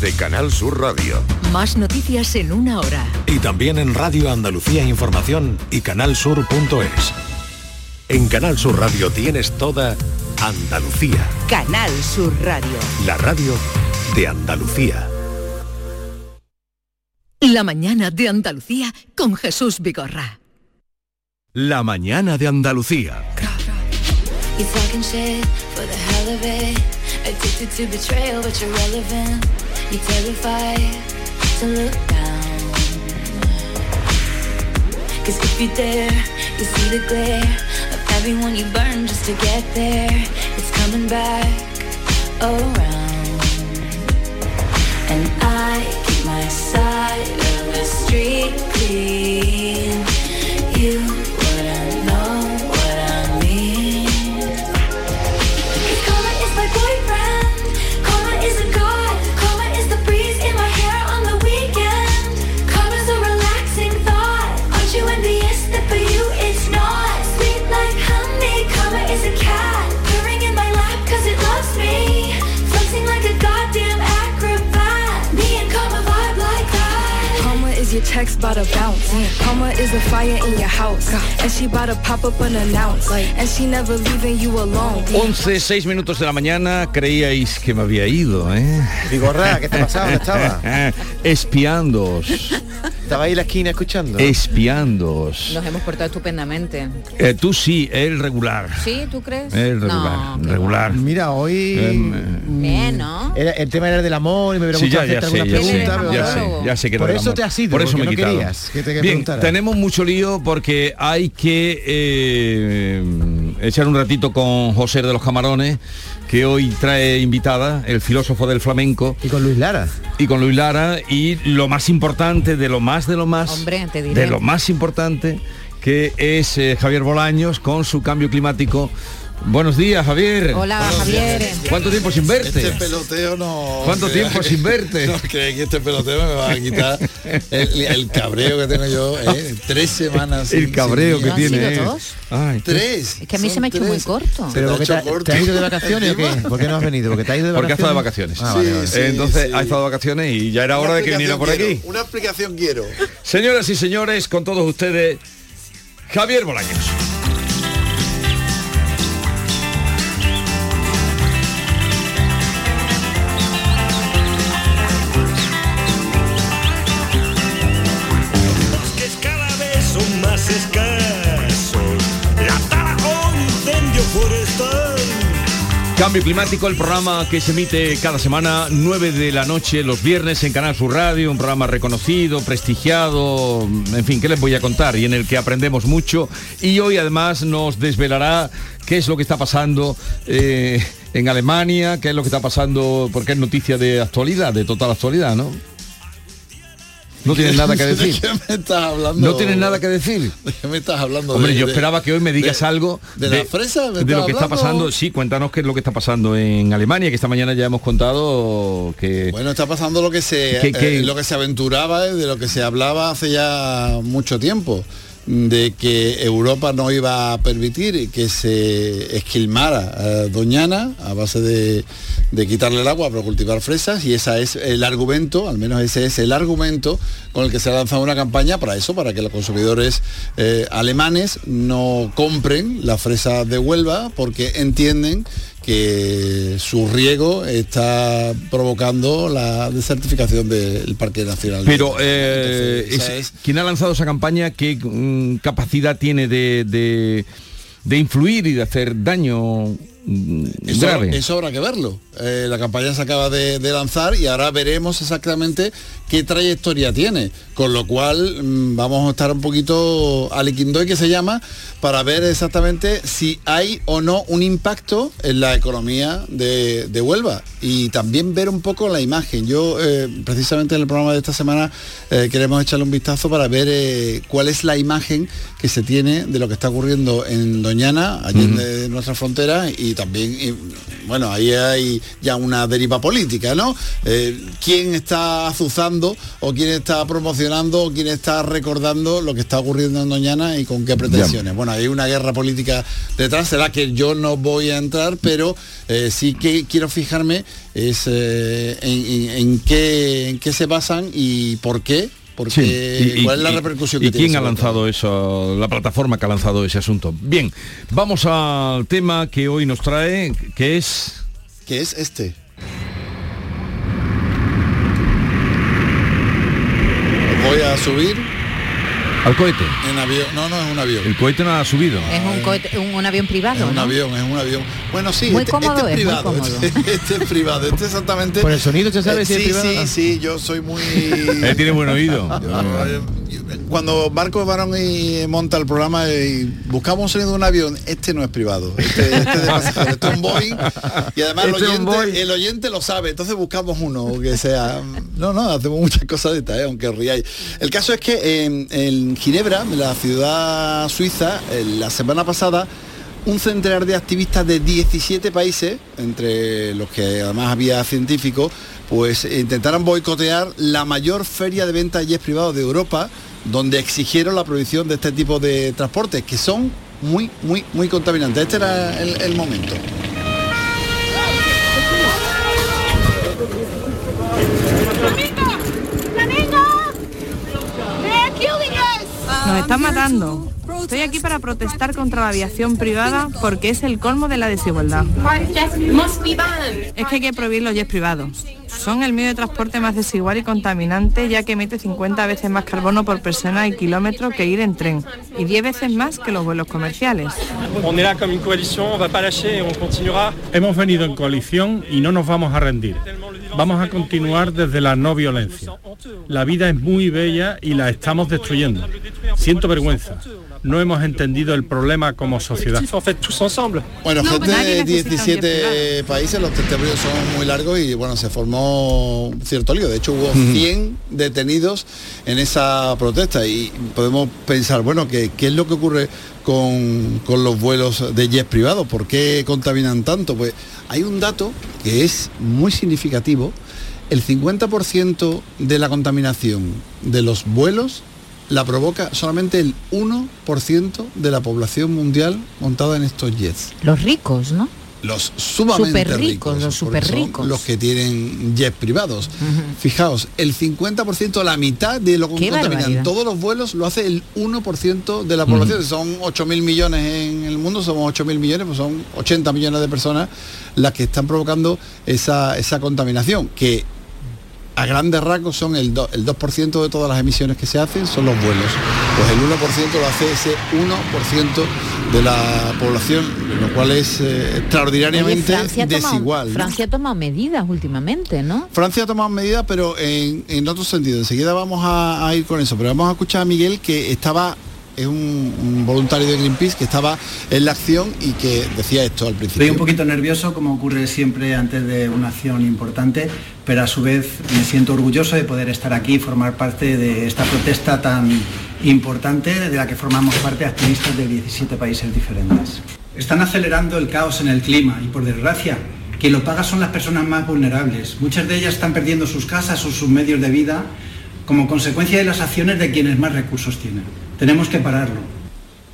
de Canal Sur Radio. Más noticias en una hora. Y también en Radio Andalucía Información y canalsur.es. En Canal Sur Radio tienes toda Andalucía. Canal Sur Radio. La radio de Andalucía. La mañana de Andalucía con Jesús Vigorra. La mañana de Andalucía. You're terrified to look down. Cause if you dare, you see the glare of everyone you burn just to get there. It's coming back around. And I keep my side of the street clean. You Text about to bounce. Karma is a fire in your house. And she about to pop up unannounced. And she never leaving you alone. 11, 6 minutos de la mañana, creíais que me había ido, ¿eh? Vigorra, ¿qué te pasaba? ¿Dónde estaba? Espiándoos, Estaba ahí en la esquina escuchando. espiándoos. Nos hemos portado estupendamente. Eh, tú sí, el regular. ¿Sí? ¿Tú crees? El regular, No, regular. Mira, hoy... Em, mm, Bien, ¿no? era- el tema era el del amor y me hubiera Sí, gustado ya hacerte sé, ya alguna sé, pregunta. ya pero- sé, ya sé que Por era eso te has ido, Por eso porque me he no quitado. querías que te Bien, tenemos mucho lío porque hay que eh, echar un ratito con José de los Camarones, que hoy trae invitada, el filósofo del flamenco, Y con Luis Lara. y con Luis Lara, y lo más importante, de lo más de lo más, Hombre, te diré. de lo más importante, que es eh, Javier Bolaños con su cambio climático. Buenos días, Javier. Hola, Javier. ¿Cuánto tiempo sin verte? Este peloteo no... ¿Cuánto tiempo que- sin verte? No que este peloteo me va a quitar el, el cabreo que tengo yo, ¿eh? Tres semanas el sin- cabreo sin que ¿No han tiene. sido eh. dos? Ay, Tres. Es que a mí se me ha hecho muy corto. Pero te ha porque te, hecho corto. ¿te has ido de vacaciones o qué? ¿Por qué no has venido? ¿Porque te has ido de Porque ha estado de vacaciones? Ah, vale, vale. Sí, Entonces sí. ha estado de vacaciones y ya era Una hora de que viniera por aquí. quiero, Una explicación quiero. Señoras y señores, con todos ustedes, Javier Bolaños. Cambio climático, el programa que se emite cada semana, 9 de la noche, los viernes en Canal Sur Radio, un programa reconocido, prestigiado, en fin, ¿qué les voy a contar? Y en el que aprendemos mucho. Y hoy además nos desvelará qué es lo que está pasando eh, en Alemania, qué es lo que está pasando, porque es noticia de actualidad, de total actualidad, ¿no? No tienes nada que ¿De decir. qué me estás hablando? No tienes nada que decir. ¿De qué me estás hablando? Hombre, De- yo esperaba que hoy me digas de- algo ¿De, la fresa? ¿Me de lo que está pasando. Sí, cuéntanos qué es lo que está pasando en Alemania, que esta mañana ya hemos contado que Bueno, está pasando lo que se eh, lo que se aventuraba, eh, de lo que se hablaba hace ya mucho tiempo, de que Europa no iba a permitir que se esquilmara eh, Doñana a base de, de quitarle el agua para cultivar fresas y ese es el argumento, al menos ese es el argumento con el que se ha lanzado una campaña para eso, para que los consumidores eh, alemanes no compren las fresas de Huelva porque entienden que su riego está provocando la desertificación del Parque Nacional. Pero eh, Entonces, es- es- ¿quién ha lanzado esa campaña? ¿Qué mm, capacidad tiene de, de- de influir y de hacer daño mm, Eso, grave? eso habrá que verlo. Eh, la campaña se acaba de, de lanzar y ahora veremos exactamente qué trayectoria tiene. Con lo cual mm, vamos a estar un poquito aliquindoy que se llama para ver exactamente si hay o no un impacto en la economía de, de Huelva y también ver un poco la imagen. Yo eh, precisamente en el programa de esta semana eh, queremos echarle un vistazo para ver cuál es la imagen que se tiene de lo que está ocurriendo en Doñana, allí en nuestra frontera y también, y, bueno, ahí hay ya una deriva política, ¿no? Eh, ¿Quién está azuzando o quién está promocionando o quién está recordando lo que está ocurriendo en Doñana y con qué pretensiones? Bueno, hay una guerra política detrás, será que yo no voy a entrar, pero eh, sí que quiero fijarme es eh, en, en- en qué, en qué se basan y por qué. Porque, Sí, y- y- ¿Cuál es la repercusión ¿Y que tiene quién ha lanzado eso, la plataforma que ha lanzado ese asunto? Bien, vamos al tema que hoy nos trae, que es... Que es este. Voy a subir Al cohete. en avión. No, no es un avión. El cohete no ha subido. Es un, cohete- un, un avión privado, Es un ¿no? avión, es un avión. Bueno, sí, Muy este, cómodo este es es, muy privado. cómodo. Este, este es privado. Este exactamente. Por el sonido, ¿usted sabe Eh, si es sí, privado? Sí, sí, yo soy muy. Él tiene buen oído. Yo, eh, Cuando Marco Barón y monta el programa y buscamos un sonido de un avión, este no es privado, este, este es de pasajero, este es un Boeing y además el, Este oyente, el oyente lo sabe, entonces buscamos uno que sea. No, no, hacemos muchas cosas de estas, eh, aunque riáis. El caso es que en, en Ginebra, la ciudad suiza, eh, la semana pasada un centenar de activistas de 17 países, entre los que además había científicos, pues intentaron boicotear la mayor feria de venta de jets privados de Europa, donde exigieron la prohibición de este tipo de transportes, que son muy, muy, muy contaminantes. Este era el, el momento. Nos están matando. Estoy aquí para protestar contra la aviación privada porque es el colmo de la desigualdad. Es que hay que prohibir los jets privados. Son el medio de transporte más desigual y contaminante ya que emite 50 veces más carbono por persona y kilómetro que ir en tren y 10 veces más que los vuelos comerciales. Hemos venido en coalición y no nos vamos a rendir. Vamos a continuar desde la no violencia. La vida es muy bella y la estamos destruyendo. Siento vergüenza. No hemos entendido el problema como sociedad. Bueno, gente nadie de necesita un jet 17 países, los testimonios son muy largos y bueno, se formó un cierto lío. De hecho, hubo 100 detenidos en esa protesta y podemos pensar, bueno, ¿qué, qué es lo que ocurre con, con los vuelos de jets privados? ¿Por qué contaminan tanto? Pues hay un dato que es muy significativo. El 50% de la contaminación de los vuelos la provoca solamente el 1% de la población mundial montada en estos jets. Los ricos, ¿no? Los sumamente ricos, los porque son superricos. los que tienen jets privados. Fijaos, el 50%, la mitad de lo que contaminan todos los vuelos lo hace el 1% de la población. Son 8.000 millones en el mundo, somos 8.000 millones, pues son 80 millones de personas las que están provocando esa, esa contaminación, que a grandes rasgos son el, do- el 2% de todas las emisiones que se hacen son los vuelos. Pues el 1% lo hace ese 1% de la población, lo cual es eh, Oye, extraordinariamente Francia, tomado- desigual. ¿no? Francia ha tomado medidas últimamente, ¿no? Francia ha tomado medidas, pero en, en otro sentido. Enseguida vamos a, a ir con eso. Pero vamos a escuchar a Miguel que estaba, es un, un voluntario de Greenpeace, que estaba en la acción y que decía esto al principio. Estoy un poquito nervioso, como ocurre siempre antes de una acción importante, pero a su vez me siento orgulloso de poder estar aquí y formar parte de esta protesta tan importante de la que formamos parte activistas de 17 países diferentes. Están acelerando el caos en el clima y por desgracia quien lo paga son las personas más vulnerables. Muchas de ellas están perdiendo sus casas o sus medios de vida como consecuencia de las acciones de quienes más recursos tienen. Tenemos que pararlo.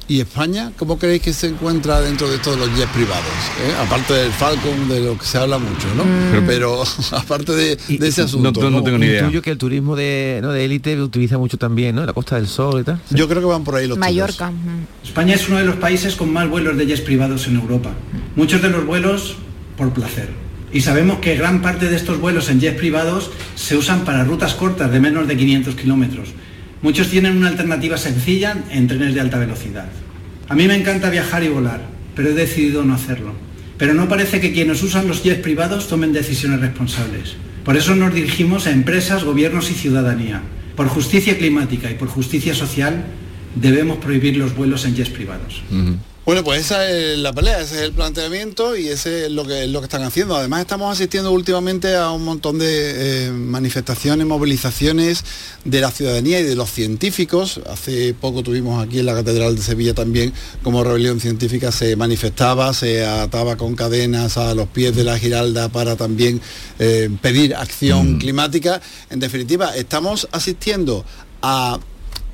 ¿Y España cómo creéis que se encuentra dentro de todos los jets privados? eh? Aparte del Falcon, de lo que se habla mucho, ¿no? Mm. Pero aparte de, de ese asunto. ¿cómo? Intuyo que el turismo de ¿no? de élite utiliza mucho también, ¿no? La Costa del Sol y tal. Yo creo que van por ahí los Mallorca. España es uno de los países con más vuelos de jets privados en Europa. Muchos de los vuelos por placer. Y sabemos que gran parte de estos vuelos en jets privados se usan para rutas cortas de menos de 500 kilómetros. Muchos tienen una alternativa sencilla en trenes de alta velocidad. A mí me encanta viajar y volar, pero he decidido no hacerlo. Pero no parece que quienes usan los jets privados tomen decisiones responsables. Por eso nos dirigimos a empresas, gobiernos y ciudadanía. Por justicia climática y por justicia social debemos prohibir los vuelos en jets privados. Bueno, pues esa es la pelea, ese es el planteamiento y ese es lo que, lo que están haciendo. Además estamos asistiendo últimamente a un montón de eh, manifestaciones, movilizaciones de la ciudadanía y de los científicos. Hace poco tuvimos aquí en la Catedral de Sevilla también como rebelión científica se manifestaba, se ataba con cadenas a los pies de la Giralda para también eh, pedir acción climática. En definitiva, estamos asistiendo a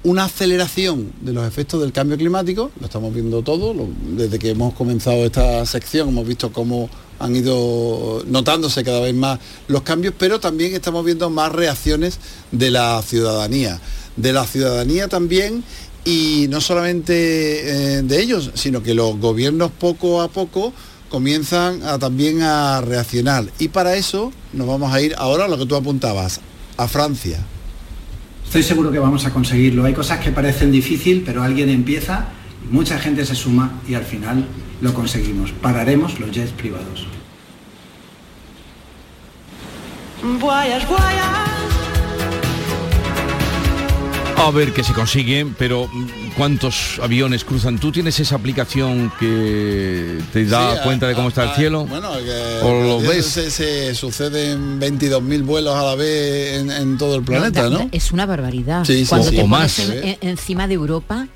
una aceleración de los efectos del cambio climático, lo estamos viendo todo, desde que hemos comenzado esta sección hemos visto cómo han ido notándose cada vez más los cambios, pero también estamos viendo más reacciones de la ciudadanía. De la ciudadanía también y no solamente eh, de ellos, sino que los gobiernos poco a poco comienzan también a reaccionar. Y para eso nos vamos a ir ahora a lo que tú apuntabas, a Francia. Estoy seguro que vamos a conseguirlo. Hay cosas que parecen difícil, pero alguien empieza mucha gente se suma y al final lo conseguimos. Pararemos los jets privados. A ver qué se consigue, pero mm, ¿cuántos aviones cruzan? ¿Tú tienes esa aplicación que te da Sí, cuenta de cómo a- está el cielo? Bueno, que ¿O lo ves? Se, se suceden 22.000 vuelos a la vez en, en todo el planeta, ¿no? Es una barbaridad. Sí, sí, Cuando sí. te O pones más, en- en- encima de Europa,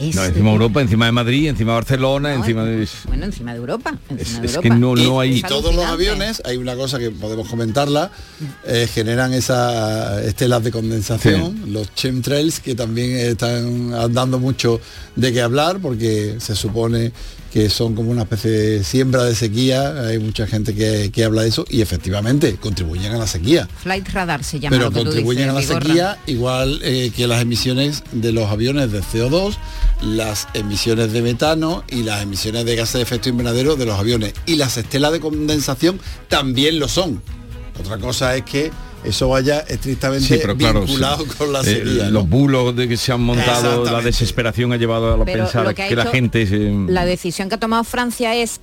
es, No, encima de Europa, encima de Madrid, encima de Barcelona, encima de... bueno, encima de Europa. encima de es Europa. que no- y, no hay- y todos los aviones, hay una cosa que podemos comentarla, eh, generan esas estelas de condensación, los chemtrails, que también están dando mucho de qué hablar, porque se supone que son como una especie de siembra de sequía, hay mucha gente que, que habla de eso, y efectivamente contribuyen a la sequía. Flight radar se llama pero contribuyen dices, a la sequía igual eh, que las emisiones de los aviones de CO2, las emisiones de metano y las emisiones de gases de efecto invernadero de los aviones. Y las estelas de condensación también lo son. Otra cosa es que eso vaya estrictamente Sí, pero claro, vinculado sí. con la Eh. ¿no? los bulos de que se han montado, la desesperación ha llevado a Pero pensar lo que, la gente... se- La decisión que ha tomado Francia es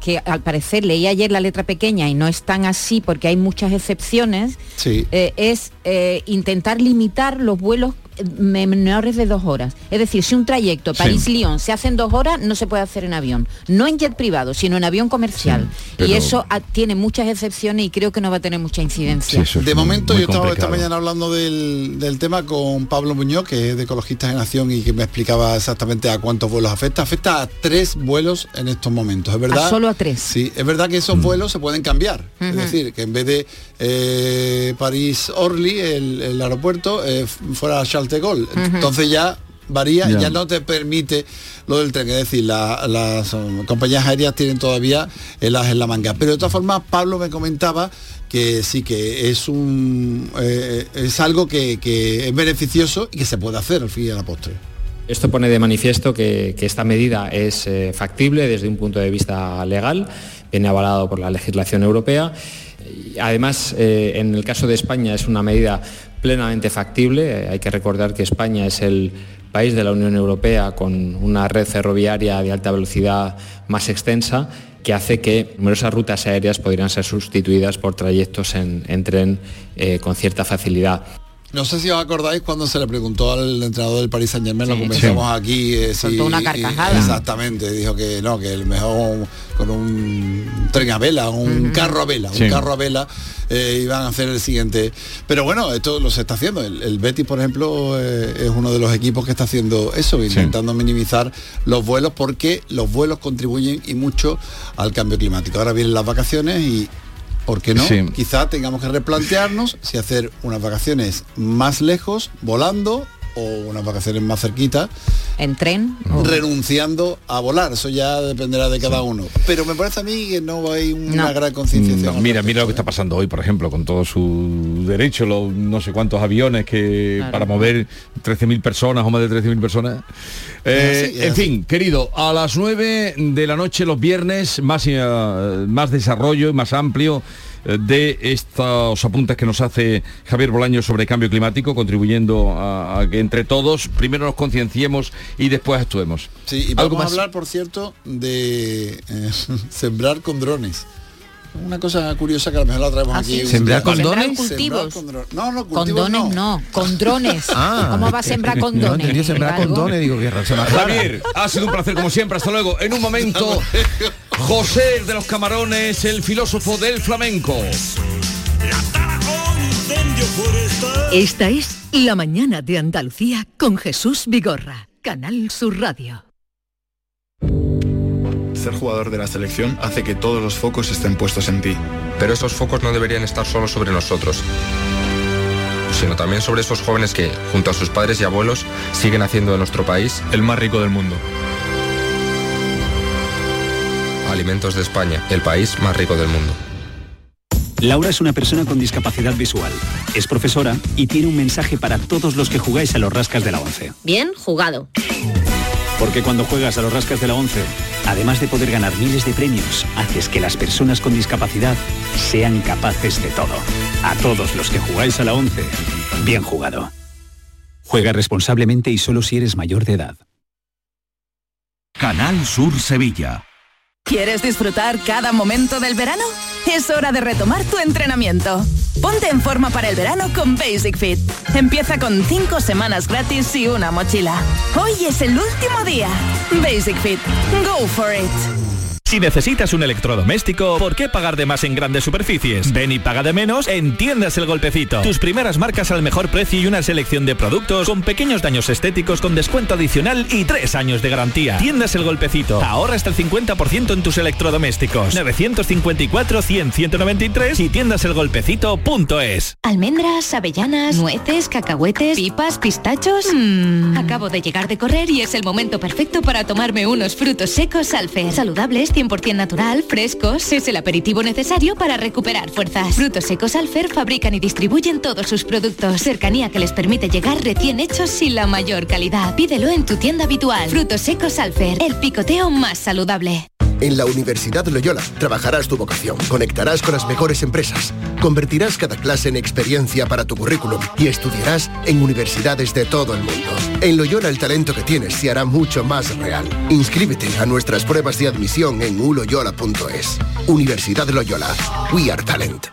que al parecer leí ayer la letra pequeña y no es tan así porque hay muchas excepciones, Sí. eh, es eh, intentar limitar los vuelos menores de dos horas. Es decir, si un trayecto Sí. París-Lyon se hace en dos horas, no se puede hacer en avión. No en jet privado, sino en avión comercial. pero- Y eso ah, tiene muchas excepciones y creo que no va a tener mucha incidencia. de momento muy yo estaba esta mañana hablando del, del tema con Pablo Muñoz, que es de Ecologistas en Acción y que me explicaba exactamente a cuántos vuelos afecta. Afecta a tres vuelos en estos momentos, ¿es verdad? A solo a tres. Sí, es verdad que esos vuelos se pueden cambiar. Es decir, que en vez de eh, París-Orly, el, el aeropuerto, eh, fuera de Gaulle. Entonces ya varía, Ya. ya. no te permite lo del tren. Es decir, la- las um, compañías aéreas tienen todavía el as en la manga. Pero de todas formas, Pablo me comentaba que sí que es un eh, es algo que, que es beneficioso y que se puede hacer al fin y a la postre. Esto pone de manifiesto que, que esta medida es eh, factible desde un punto de vista legal, viene avalado por la legislación europea. Además, eh, en el caso de España es una medida plenamente factible. Eh, hay que recordar que España es el país de la Unión Europea con una red ferroviaria de alta velocidad más extensa que hace que numerosas rutas aéreas podrían ser sustituidas por trayectos en, en tren eh, con cierta facilidad. No sé si os acordáis cuando se le preguntó al entrenador del Paris Saint Germain, lo Sí. comentamos aquí. eh, si- una carcajada. Exactamente, dijo que no, que el mejor con un tren a vela, un carro a vela, Sí. un carro a vela, eh, iban a hacer el siguiente. Pero bueno, esto lo se está haciendo. El, el Betis, por ejemplo, eh, es uno de los equipos que está haciendo eso, intentando minimizar los vuelos porque los vuelos contribuyen y mucho al cambio climático. Ahora vienen las vacaciones y ¿Por qué no? Sí. Quizá tengamos que replantearnos si hacer unas vacaciones más lejos, volando, o unas vacaciones más cerquitas, En tren. o- renunciando a volar. Eso ya dependerá de cada uno. Pero me parece a mí que no hay una No. gran concienciación. No, mira, mira lo que está pasando hoy, por ejemplo, con todo su derecho, los no sé cuántos aviones que Claro. para mover 13.000 personas o más de 13.000 personas. Eh, en fin, querido, a las 9 de la noche los viernes, más, eh, más desarrollo y más amplio de estos apuntes que nos hace Javier Bolaño sobre cambio climático, contribuyendo a, a que entre todos primero nos concienciemos y después actuemos. Sí, y ¿Algo vamos a hablar, por cierto, de eh, sembrar con drones. Una cosa curiosa que a lo mejor la traemos ¿Ah, aquí. ¿Sembrar condones? Cultivos. Sembrar condro- No, no, Con cultivos dones no. no, con drones. Ah, ¿Cómo va a sembrar con No, sembrar condones, digo que. Javier, ha sido un placer como siempre. Hasta luego. En un momento, José de los Camarones, el filósofo del flamenco. Esta es La mañana de Andalucía con Jesús Vigorra, Canal Sur Radio. Ser jugador de la selección hace que todos los focos estén puestos en ti. Pero esos focos no deberían estar solo sobre nosotros, sino también sobre esos jóvenes que, junto a sus padres y abuelos, siguen haciendo de nuestro país El más rico del mundo. Alimentos de España, el país más rico del mundo. Laura es una persona con discapacidad visual. Es profesora y tiene un mensaje para todos los que jugáis a los rascas de la 11. Bien jugado. Porque cuando juegas a los rascas de la 11, además de poder ganar miles de premios, haces que las personas con discapacidad sean capaces de todo. A todos los que jugáis a la 11, bien jugado. Juega responsablemente y solo si eres mayor de edad. Canal Sur Sevilla. ¿Quieres disfrutar cada momento del verano? Es hora de retomar tu entrenamiento. Ponte en forma para el verano con Basic Fit. Empieza con 5 semanas gratis y una mochila. Hoy es el último día. Basic Fit. Go for it. Si necesitas un electrodoméstico, ¿por qué pagar de más en grandes superficies? Ven y paga de menos en Tiendas El Golpecito. Tus primeras marcas al mejor precio y una selección de productos con pequeños daños estéticos con descuento adicional y tres años de garantía. Tiendas El Golpecito. Ahorra hasta el 50% en tus electrodomésticos. 954-100-193 y tiendaselgolpecito.es. Almendras, avellanas, nueces, cacahuetes, pipas, pistachos. Mmm, acabo de llegar de correr y es el momento perfecto para tomarme unos frutos secos Alfer. Saludables, 100% natural, frescos. Es el aperitivo necesario para recuperar fuerzas. Frutos secos Alfer fabrican y distribuyen todos sus productos. Cercanía que les permite llegar recién hechos y la mayor calidad. Pídelo en tu tienda habitual. Frutos secos Alfer, el picoteo más saludable. En la Universidad Loyola trabajarás tu vocación, conectarás con las mejores empresas, convertirás cada clase en experiencia para tu currículum y estudiarás en universidades de todo el mundo. En Loyola el talento que tienes se hará mucho más real. Inscríbete a nuestras pruebas de admisión en uloyola.es. Universidad Loyola. We are talent.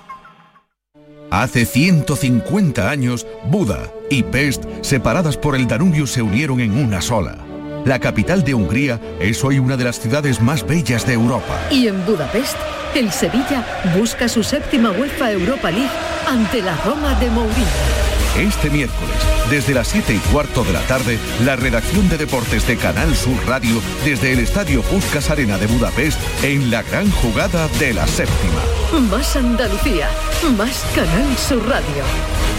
Hace 150 años, Buda y Pest, separadas por el Danubio, se unieron en una sola. La capital de Hungría es hoy una de las ciudades más bellas de Europa. Y en Budapest, el Sevilla busca su séptima UEFA Europa League ante la Roma de Mourinho. Este miércoles, desde las 7 y cuarto de la tarde, la redacción de deportes de Canal Sur Radio desde el Estadio Puskas Arena de Budapest en la gran jugada de la séptima. Más Andalucía, más Canal Sur Radio.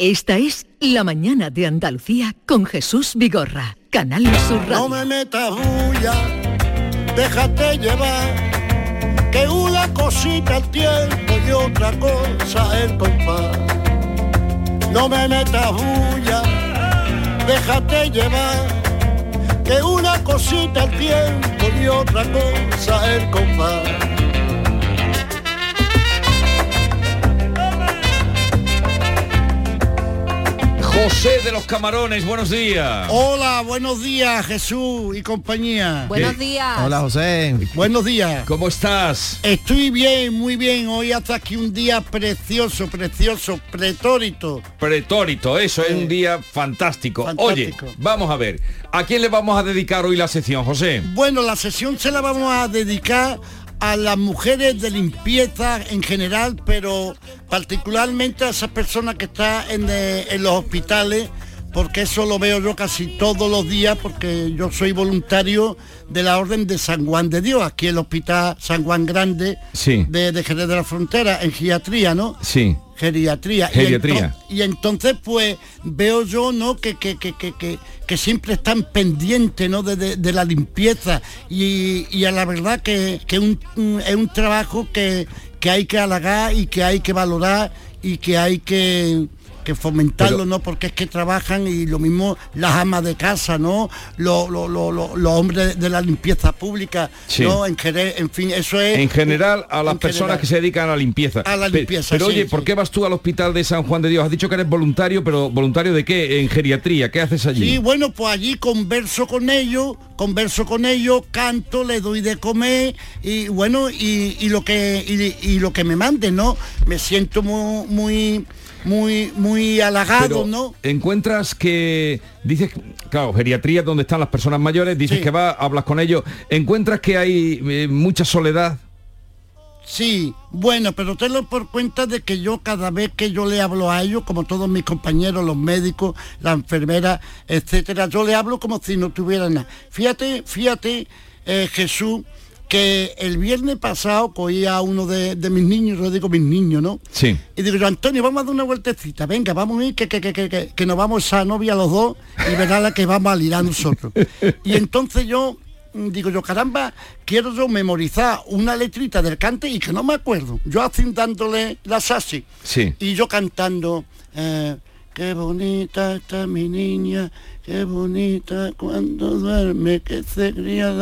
Esta es La Mañana de Andalucía con Jesús Vigorra, Canal Sur Radio. No me metas bulla, déjate llevar, que una cosita el tiempo y otra cosa el compás. No me metas bulla, déjate llevar, que una cosita el tiempo y otra cosa el compás. José de los Camarones, buenos días. Hola, buenos días Jesús y compañía. Buenos días. Hola José. Buenos días. ¿Cómo estás? Estoy bien, muy bien. Hoy hasta aquí un día precioso, precioso, pretórito. Pretórito, eso es un día fantástico. Oye, Fantástico. vamos a ver, ¿a quién le vamos a dedicar hoy la sección, José? Bueno, la sesión se la vamos a dedicar a las mujeres de limpieza en general, pero particularmente a esas personas que están en, eh, en los hospitales, porque eso lo veo yo casi todos los días, porque yo soy voluntario de la Orden de San Juan de Dios, aquí en el Hospital San Juan Grande Sí. de, de Jerez de la Frontera, en geriatría, ¿no? Sí. Geriatría. Y Geriatría. Y, entonces pues veo yo, ¿no? Que, que, que, que, que, que siempre están pendientes, ¿no? De, de- de la limpieza. Y, y a la verdad que, que un- un- es un trabajo que, que hay que halagar y que hay que valorar y que hay que que fomentarlo, ¿no? Porque es que trabajan y lo mismo las amas de casa, ¿no? Los, los- los- hombres de la limpieza pública, Sí. ¿no? En, en fin, eso es... En general, a las personas general. que se dedican a la limpieza. A la limpieza, Pero, sí, oye, sí. ¿por qué vas tú al hospital de San Juan de Dios? Has dicho que eres voluntario, pero ¿voluntario de qué? En geriatría, ¿qué haces allí? Sí, bueno, pues allí converso con ellos, converso con ellos, canto, les doy de comer y bueno, y, y lo que y, y lo que me manden, ¿no? Me siento muy muy muy muy halagado, Pero ¿no? encuentras que dices claro geriatría donde están las personas mayores dices Sí. que vas hablas con ellos encuentras que hay eh, mucha soledad Sí, bueno, pero tenlo por cuenta de que yo cada vez que yo le hablo a ellos, como todos mis compañeros, los médicos, la enfermera, etcétera, yo le hablo como si no tuviera nada. Fíjate, fíjate, eh, Jesús, que el viernes pasado cogía a uno de, de mis niños, yo digo mis niños, ¿no? sí Y digo yo, Antonio, vamos a dar una vueltecita, venga, vamos a ir, que, que, que, que, que- nos vamos a novia los dos y verá la que vamos a lirar nosotros. y entonces yo mm, digo yo, caramba, quiero yo memorizar una letrita del cante y que no me acuerdo. Yo así dándole las así. sí Y yo cantando, eh, qué bonita está mi niña, qué bonita cuando duerme, que se cría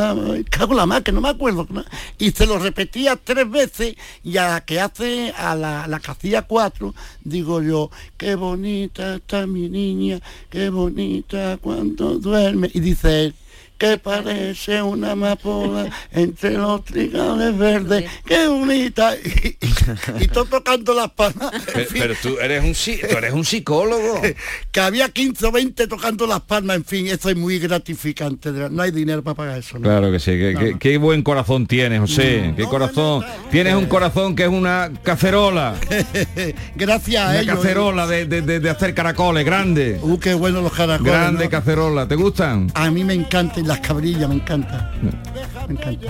Cago la más, que no me acuerdo. Y se lo repetía tres veces y a la que hace, a la, la que hacía cuatro, digo yo, qué bonita está mi niña, qué bonita cuando duerme. Y dice él, que parece una amapola entre los trigales verdes, qué bonita. Y, y- y todo tocando las palmas. En fin, tú eres un tú eres un psicólogo que había 15 o 20 tocando las palmas, en fin, eso es muy gratificante, no hay dinero para pagar eso. ¿no? Claro que sí, que- No, que- no. qué buen corazón tienes, José, qué corazón. Tienes un corazón que es una cacerola, Gracias a una ellos. cacerola de, de- de- de hacer caracoles, grande, Uh, qué bueno los caracoles. grande ¿no? cacerola, ¿te gustan? A mí me encantan las cabrillas, me encanta. Me encanta.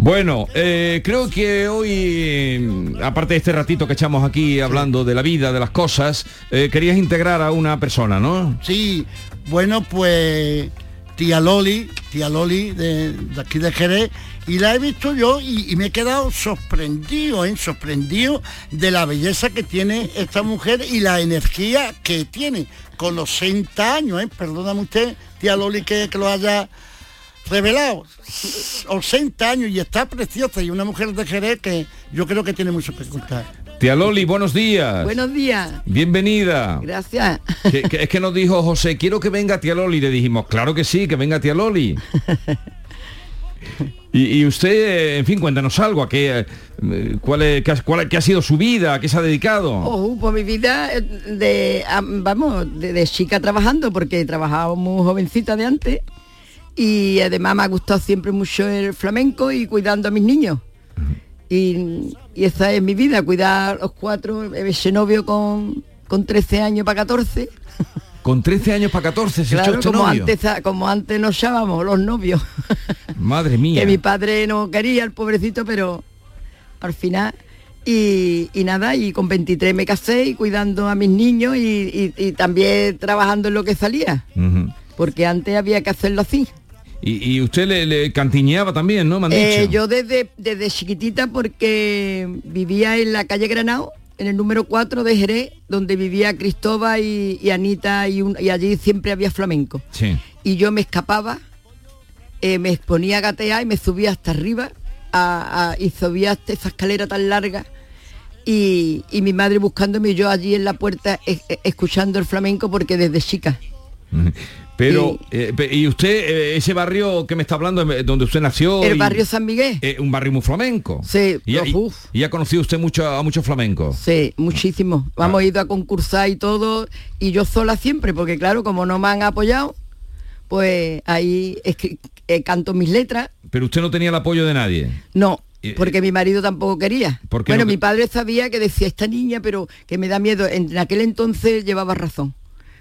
Bueno, eh, creo que hoy, aparte de este ratito que echamos aquí hablando de la vida, de las cosas, eh, querías integrar a una persona, ¿no? Sí, bueno, pues tía Loli, tía Loli de, de aquí de Jerez, y la he visto yo y, y me he quedado sorprendido, ¿eh? sorprendido de la belleza que tiene esta mujer y la energía que tiene con los 60 años, ¿eh? perdóname usted, tía Loli, que, que lo haya revelado, 80 años y está preciosa y una mujer de Jerez que yo creo que tiene mucho que contar. Tía Loli, buenos días. Buenos días. Bienvenida. Gracias. Que- que- es que nos dijo José, quiero que venga tía Loli. Le dijimos, claro que sí, que venga tía Loli. Y, usted, eh, en fin, cuéntanos algo, ¿a qué, eh, cuál, es- qué, cuál- qué ha sido su vida? ¿A qué se ha dedicado? Oh, pues mi vida eh, de, vamos, de, chica trabajando, porque he muy jovencita de antes. Y además me ha gustado siempre mucho el flamenco y cuidando a mis niños. Y, y esa es mi vida, cuidar los cuatro, ese novio con, con 13 años para 14. Con 13 años para 14 se Claro, echó este como novio. antes, como antes nos llamábamos los novios. Madre mía. que mi padre no quería, el pobrecito, pero al final. Y, y nada, y con 23 me casé y cuidando a mis niños y, y- y también trabajando en lo que salía, porque antes había que hacerlo así. y, y usted le, le cantiñeaba también, ¿no? Me han Eh, dicho. yo desde, desde chiquitita porque vivía en la calle Granado, en el número 4 de Jerez, donde vivía Cristóbal y, y Anita y, un- y allí siempre había flamenco. Sí. y yo me escapaba, eh, me ponía a gatear y me subía hasta arriba a- a- y subía hasta esa escalera tan larga y, y mi madre buscándome y yo allí en la puerta es- es- escuchando el flamenco porque desde chica. Pero, eh, ¿y usted, eh, ese barrio que me está hablando, eh, donde usted nació? El y- barrio San Miguel. eh, un barrio muy flamenco. Sí, Y, ha conocido usted mucho, a muchos flamencos. Sí, muchísimo. Ah. Hemos ido a concursar y todo, y yo sola siempre, porque claro, como no me han apoyado, pues ahí escri- eh, canto mis letras. Pero usted no tenía el apoyo de nadie. No, porque mi marido tampoco quería. ¿Por qué Bueno, no que- mi padre sabía que decía esta niña, pero que me da miedo. En aquel entonces llevaba razón.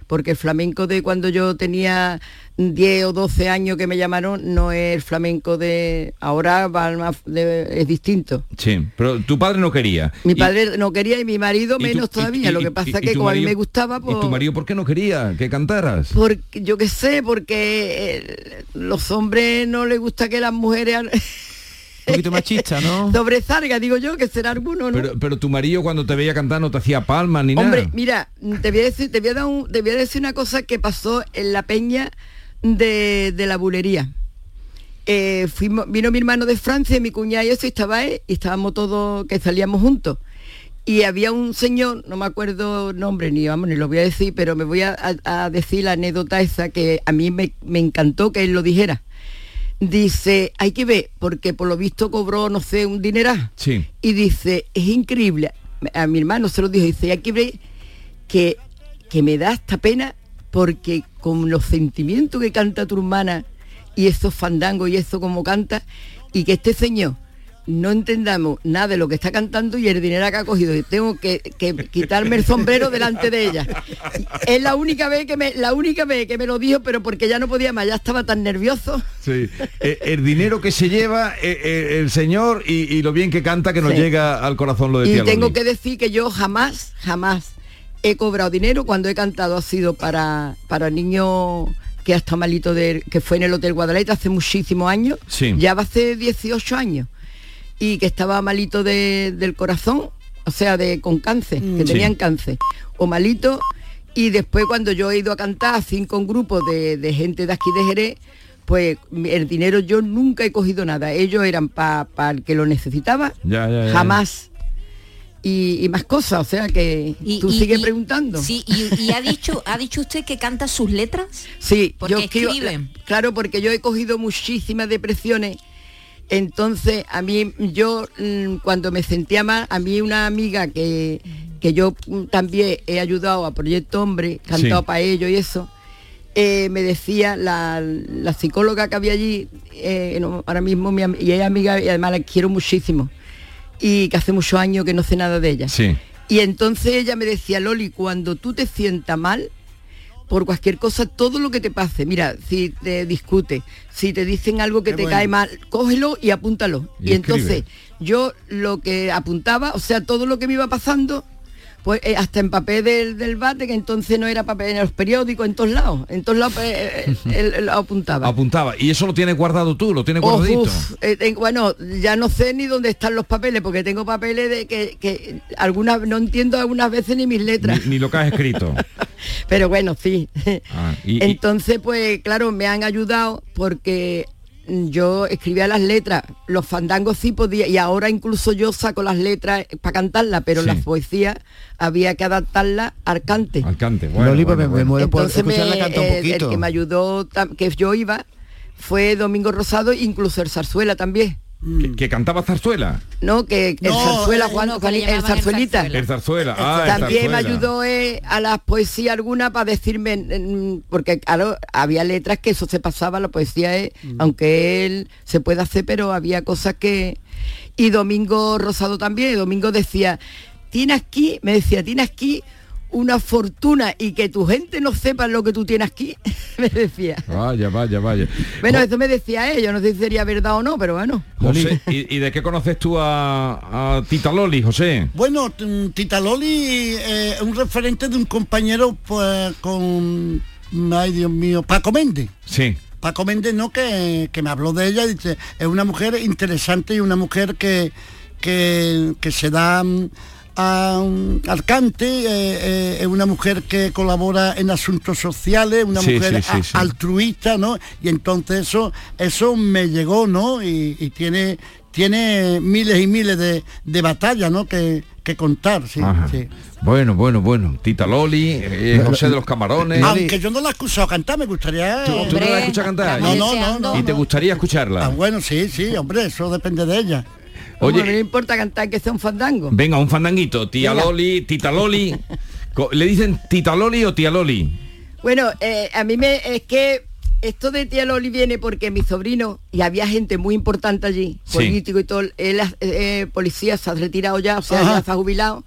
Porque el flamenco de cuando yo tenía 10 o 12 años que me llamaron no es el flamenco de ahora va más de- es distinto. Sí, pero tu padre no quería. Mi Y- padre no quería y mi marido tu- menos todavía. y- Lo que pasa y- que como a mí me gustaba, pues... ¿Y tu marido por qué no quería que cantaras? Porque yo qué sé, porque los hombres no les gusta que las mujeres Un poquito machista, ¿no? Sobresarga, digo yo, que será alguno, ¿no? Pero, pero tu marido cuando te veía cantar no te hacía palmas ni Hombre, nada. mira, te voy, a decir, te, voy a dar un- te voy a decir una cosa que pasó en la peña de, de la bulería. Eh, fuimos, vino mi hermano de Francia, mi cuñada y eso, y estaba él, y estábamos todos, que salíamos juntos. Y había un señor, no me acuerdo nombre, ni vamos, ni lo voy a decir, pero me voy a, a- a decir la anécdota esa que a mí me, me encantó que él lo dijera. Dice, hay que ver, porque por lo visto cobró, no sé, un dineral Sí. y dice, es increíble, a mi hermano se lo dijo, dice, hay que ver que, que me da esta pena porque con los sentimientos que canta tu hermana y esos fandangos y eso como canta, y que este señor no entendamos nada de lo que está cantando y el dinero que ha cogido, y tengo que, que quitarme el sombrero delante de ella. Es la única vez que me, la única vez que me lo dijo, pero porque ya no podía más, ya estaba tan nervioso. Sí. Eh, el dinero que se lleva eh, eh, el señor y, y lo bien que canta que nos Sí. llega al corazón lo de Y tengo que decir que yo jamás, jamás he cobrado dinero cuando he cantado ha sido para, para niños que hasta malito de, que fue en el Hotel Guadalete hace muchísimos años, Sí. ya va hace 18 años, y que estaba malito de- del corazón, o sea, de con cáncer, que Sí. tenían cáncer, o malito, y después cuando yo he ido a cantar así con grupos de, de gente de aquí de Jerez, pues el dinero yo nunca he cogido nada, ellos eran para el que lo necesitaba, Ya, ya, ya. jamás. Y, y más cosas, o sea que Y- tú y- sigues preguntando. Sí, y, y ha dicho, ha dicho usted que canta sus letras. Sí, Porque yo escribo- claro, porque yo he cogido muchísimas depresiones. Entonces, a mí, yo mm, cuando me sentía mal, a mí una amiga que, que yo mm, también he ayudado a Proyecto Hombre, cantado Sí. para ello y eso, eh, me decía la, la psicóloga que había allí, eh, ahora mismo mi, y ella amiga, y además la quiero muchísimo, y que hace muchos años que no sé nada de ella. Sí. Y entonces ella me decía, Loli, cuando tú te sientas mal, por cualquier cosa, todo lo que te pase, mira, si te discute, si te dicen algo que Qué te bueno. cae mal, cógelo y apúntalo. Y Y, entonces yo lo que apuntaba, o sea, todo lo que me iba pasando, pues eh, hasta en papel del, del bate, que entonces no era papel en los periódicos, en todos lados, en todos lados pues, eh, él- él lo apuntaba. Apuntaba. Y eso lo tienes guardado tú, lo tienes Oh, guardadito. uf, eh, tengo- bueno, ya no sé ni dónde están los papeles, porque tengo papeles de que, que algunas no entiendo algunas veces ni mis letras. Ni, ni lo que has escrito. Pero bueno, sí. Ah, y- Entonces, pues claro, me han ayudado porque yo escribía las letras, los fandangos sí podía, y ahora incluso yo saco las letras para cantarlas, pero Sí. las poesías había que adaptarlas al cante. Al cante. Bueno, Loli, pues bueno, me- me muero por Entonces me- un eh, el poquito. que me ayudó, que yo iba, fue Domingo Rosado, incluso el Zarzuela también. ¿Que, que cantaba zarzuela? No, que el No, zarzuela, eh, Juan, que el zarzuelita. zarzuela. El zarzuela. Ah, el También me ayudó eh, a las poesías alguna para decirme, mm, porque claro, había letras que eso se pasaba, la poesía es, aunque él se puede hacer, pero había cosas que... Y Domingo Rosado también, y Domingo decía, tienes aquí, me decía, tienes aquí una fortuna y que tu gente no sepa lo que tú tienes aquí, me decía. Vaya, vaya, vaya. Bueno, eso me decía él, yo no sé si sería verdad o no, pero bueno. José, ¿y, y de qué conoces tú a, a Tita Loli, José? Bueno, Tita Loli eh, es un referente de un compañero pues, con, ay Dios mío, Paco Méndez. Sí. Paco Méndez, ¿no? Que, que me habló de ella, dice, es una mujer interesante y una mujer que, que, que se da a, al cante, eh, eh, es una mujer que colabora en asuntos sociales, una Sí, mujer sí, sí, a- sí. altruista, ¿no? Y entonces eso, eso me llegó, ¿no? Y, y tiene, tiene miles y miles de, de batallas, ¿no? Que, que contar, sí. Bueno, bueno, bueno. Tita Loli, eh, José de los Camarones. Aunque yo no la he escuchado cantar, me gustaría... ¿Tú, tú no la escuchas cantar? No, no, no, no. ¿Y te gustaría escucharla? Ah, bueno, sí, sí, hombre, eso depende de ella. Oye, no me importa cantar que sea un fandango. venga, un fandanguito. Tía Venga. Loli, Tita Loli. ¿Le dicen Tita Loli o Tía Loli? Bueno, eh, a mí me es que esto de tía Loli viene porque mi sobrino, y había gente muy importante allí, Sí. político y todo, él eh, policía se ha retirado ya, o sea, Ajá. ya se ha jubilado.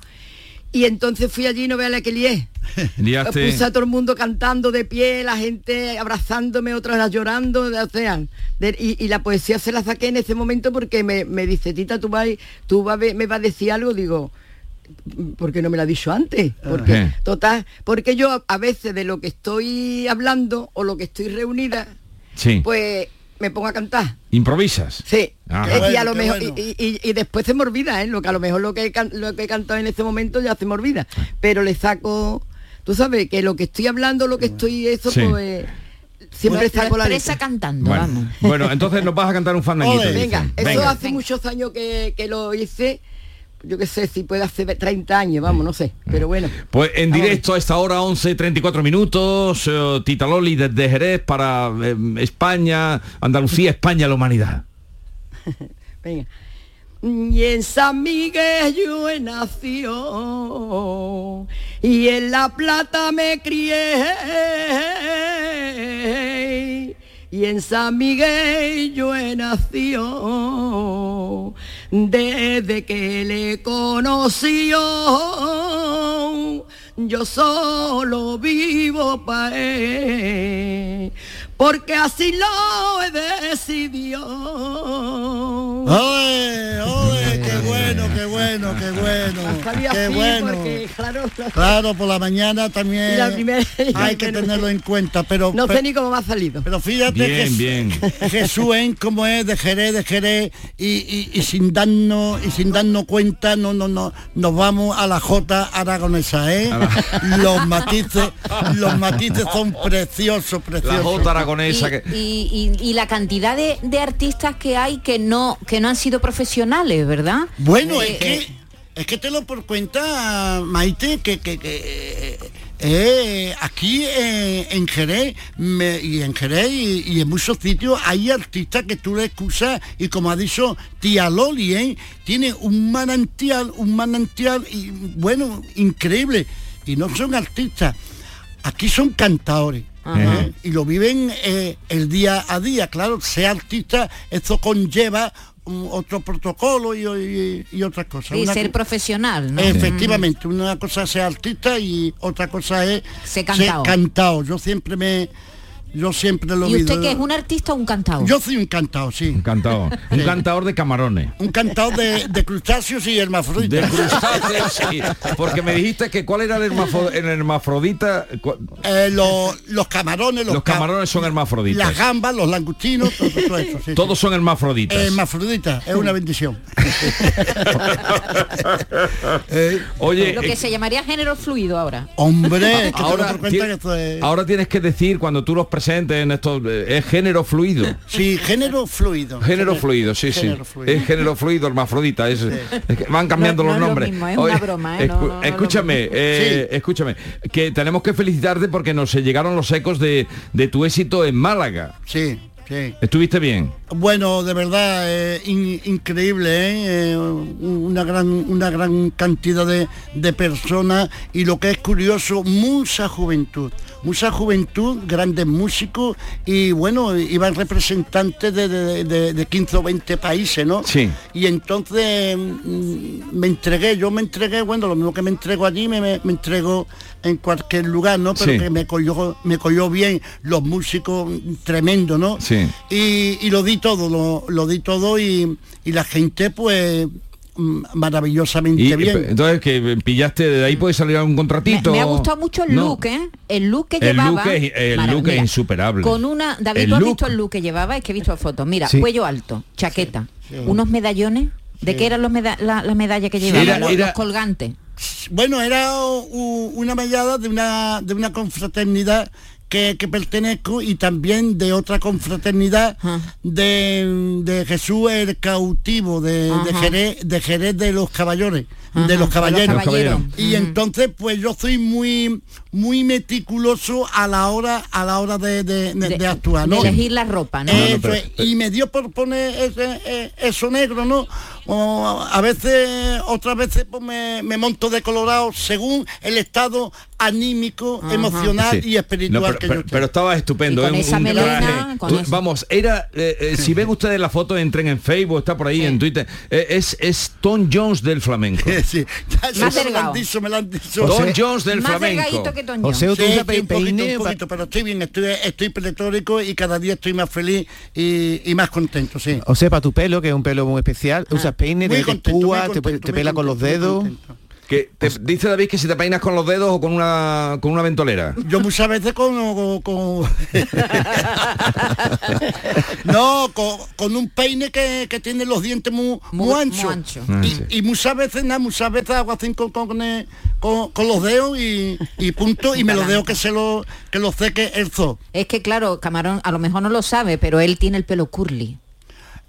Y entonces fui allí y no vea la que lié. Liaste- Puse a todo el mundo cantando de pie, la gente abrazándome, otras llorando, o sea, de- y, y la poesía se la saqué en ese momento porque me, me dice, Tita, tú, vas, tú vas me vas a decir algo, digo, ¿por qué no me lo ha dicho antes? Porque, Ajá. total, porque yo a veces de lo que estoy hablando o lo que estoy reunida, Sí. pues me pongo a cantar. ¿Improvisas? Sí. Ajá. Eh, y, a lo mejor, bueno. y, y- y después se me olvida, ¿eh? Lo que a lo mejor lo que, lo que he cantado en ese momento ya se me olvida. Pero le saco, tú sabes, que lo que estoy hablando, lo que estoy, eso Sí. pues siempre Lo- lo saco la expresa letra. cantando, Bueno, bueno, entonces nos vas a cantar un fandanguito. Venga, eso Venga. hace muchos años que, que lo hice. Yo qué sé, si puede hacer 30 años, vamos, no sé. Pero bueno. Pues en directo a esta hora, 11, 34 minutos, eh, Tita Loli desde Jerez para eh, España, Andalucía, España, la humanidad. Venga. Y en San Miguel yo he nacido y en La Plata me crié y en San Miguel yo he nacido. Desde que le conocí yo yo solo vivo para él porque así lo he decidido ¡Ole, ole! ¡Qué bueno, qué bueno, qué bueno! ¡Qué bueno! porque, claro, Claro, por la mañana también la primera- hay que tenerlo en cuenta, pero no sé ni cómo me ha salido. pero fíjate Bien, que bien. Jesús es como es de Jerez, de Jerez y, y- y sin darnos y sin darnos cuenta no no no nos vamos a la J aragonesa, ¿eh? Los matices, los matices son preciosos, preciosos. Jota aragonesa que... Y, y- y la cantidad de, de artistas que hay que no que no han sido profesionales, ¿verdad? Bueno, Eh, es que es que te lo por cuenta, Maite, que, que, que, eh, aquí eh, en Jerez me- y en Jerez y, y en muchos sitios hay artistas que tú le excusas y como ha dicho tía Loli, ¿eh? tiene un manantial, un manantial y bueno, increíble. Y no son artistas, aquí son cantadores. Ajá. ¿eh? Y lo viven eh, el día a día, claro, ser artista, eso conlleva mm, otro protocolo y, y- y otras cosas. y Una ser profesional, ¿no? Efectivamente, una cosa es ser artista y otra cosa es Ser cantao. Yo siempre me, yo siempre lo ¿Y he usted visto. que es un artista o un cantado? Yo soy un cantao, sí. Un cantador. Un cantador de camarones. Un cantao de, de crustáceos y De hermafroditas. crustáceos, sí. Porque me dijiste que cuál era el, hermafrodita. Eh, los, los camarones, los, Los ca- camarones son hermafroditas. las gambas, los langostinos, todo, todo eso. sí, sí. Todos son hermafroditas. Hermafrodita, es una bendición. Eh, Oye, Lo que eh, se llamaría género fluido ahora. hombre, es que ahora, te lo cuenta ti- que esto es- ahora tienes que decir cuando tú los presentes en estos eh, es género fluido. Sí, género fluido. Género fluido, sí, sí. Fluido. Es género fluido, hermafrodita. Es, es que van cambiando No- los no es lo nombres. mismo, es una broma, ¿eh? Escu- no, escúchame, eh, escúchame. Que tenemos que felicitarte porque nos llegaron los ecos de, de tu éxito en Málaga. Sí, sí. ¿Estuviste bien? Bueno, de verdad, eh, in- increíble, ¿eh? Eh, una, gran, una gran cantidad de, de personas y lo que es curioso, mucha juventud, mucha juventud, grandes músicos y bueno, iban representantes de, de- de- de 15 o 20 países, ¿no? Sí. Y entonces mm, me entregué, yo me entregué, bueno, lo mismo que me entrego allí, me, me, me entrego en cualquier lugar, ¿no? Pero Sí. que me cogió, me cogió bien los músicos, mm, tremendo, ¿no? Sí. y, y lo di todo, lo, lo di todo y, y la gente pues maravillosamente Y, bien. eh, entonces que pillaste de ahí puede salir algún contratito. me ha gustado mucho el No. look, ¿eh? El look que El llevaba. look es- el look es insuperable. Con una. David, El ¿tú has look. visto el look que llevaba? Es que he visto fotos. Mira, Sí. cuello alto, chaqueta, unos medallones. ¿De qué eran los meda la, la medalla que llevaba? Era- los, era- los colgantes. Bueno, era una medalla de una, de una confraternidad que, que pertenezco y también de otra confraternidad de, de Jesús el cautivo de, de. Jerez, de Jerez de los caballeros, Ajá, de los caballeros. los caballeros. Y entonces pues yo soy muy muy meticuloso a la hora a la hora de, de- de- de actuar, elegir la ropa, ¿no? Eso pero- es, y me dio por poner ese- eh, eso negro, ¿no? O a veces, otras veces pues me, me monto de colorado según el estado anímico, emocional Sí. y espiritual No, pero, que pero- yo pero estabas estupendo. Y con ¿eh? esa Un melena, traje. con Tú- eso. vamos, era, eh, eh, si ven ustedes la foto, entren en Facebook, está por ahí en Twitter. eh, es, es Tom Jones del flamenco. sí, Más me lo han dicho, me lo han dicho. Tom Jones del Más flamenco. que Toño. José, Sí, utiliza sí, un poquito, un poquito, pero estoy bien, estoy, estoy pletórico y cada día estoy más feliz y, y más contento, sí. O sea, para tu pelo, que es un pelo muy especial, usas peine, Muy te contento, te, te pela con los dedos. Que te dice David que si te peinas con los dedos o con una con una ventolera. Yo muchas veces con... con- con- no, con, con un peine que, que tiene los dientes muy, muy anchos. ancho. Ah, Y, sí. y muchas veces, nada, muchas veces hago así con, con, los dedos y, y punto, y me los dejo que se lo, que lo seque el zoo. Es que claro, Camarón a lo mejor no lo sabe, pero él tiene el pelo curly.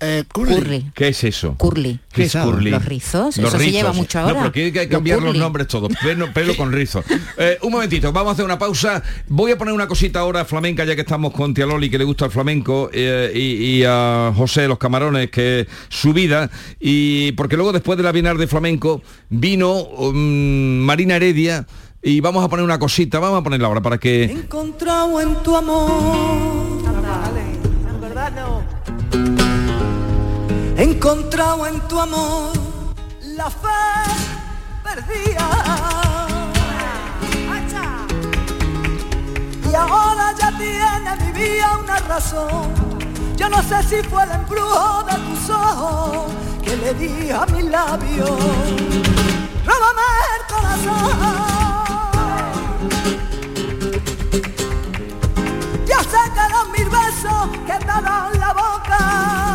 Eh, curly. ¿Qué es eso? Curly. ¿Qué es curly? Los rizos, Los eso se lleva rizos. mucho No, ahora. pero aquí hay que cambiar los nombres todos. Pelo, pelo con rizos. Eh, un momentito, vamos a hacer una pausa. Voy a poner una cosita ahora flamenca, ya que estamos con Tía Loli, que le gusta el flamenco, eh, y, y a José Los Camarones, que es su vida. Y porque luego después de la Bienal de Flamenco vino um, Marina Heredia. Y vamos a poner una cosita, vamos a ponerla ahora para que... encontrado en tu amor. Encontrado en tu amor la fe perdida. Y ahora ya tiene mi vida una razón. Yo no sé si fue el embrujo de tus ojos que le di a mis labios. Róbame el corazón. Ya sé que los mil besos que te dan la boca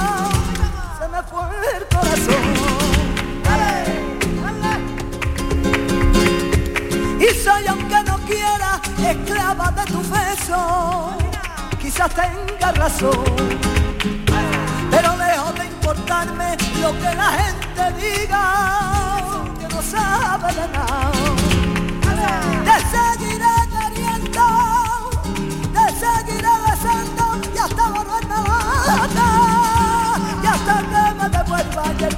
me el corazón. Y soy aunque no quiera esclava de tu beso. Quizás tenga razón, pero lejos de importarme lo que la gente diga, que no sabe de nada. Te seguiré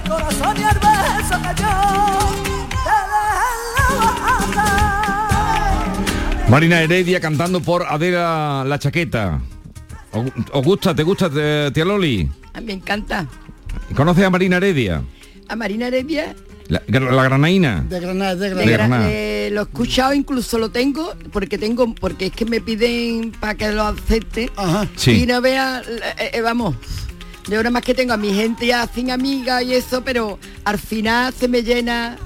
corazón y el beso que yo te dejé en la bajada. Marina Heredia cantando por Adela La Chaqueta. ¿Os gusta? ¿Te gusta, tía Loli? A mí me encanta. ¿Conoces a Marina Heredia? A Marina Heredia La, la granaína. De Granada, de Granada. De gra- Granada. eh, lo he escuchado, incluso lo tengo, porque tengo, porque es que me piden para que lo acepte. Sí. Y no vea, eh, eh, vamos, de ahora más que tengo a mi gente ya sin amiga y eso, pero al final se me llena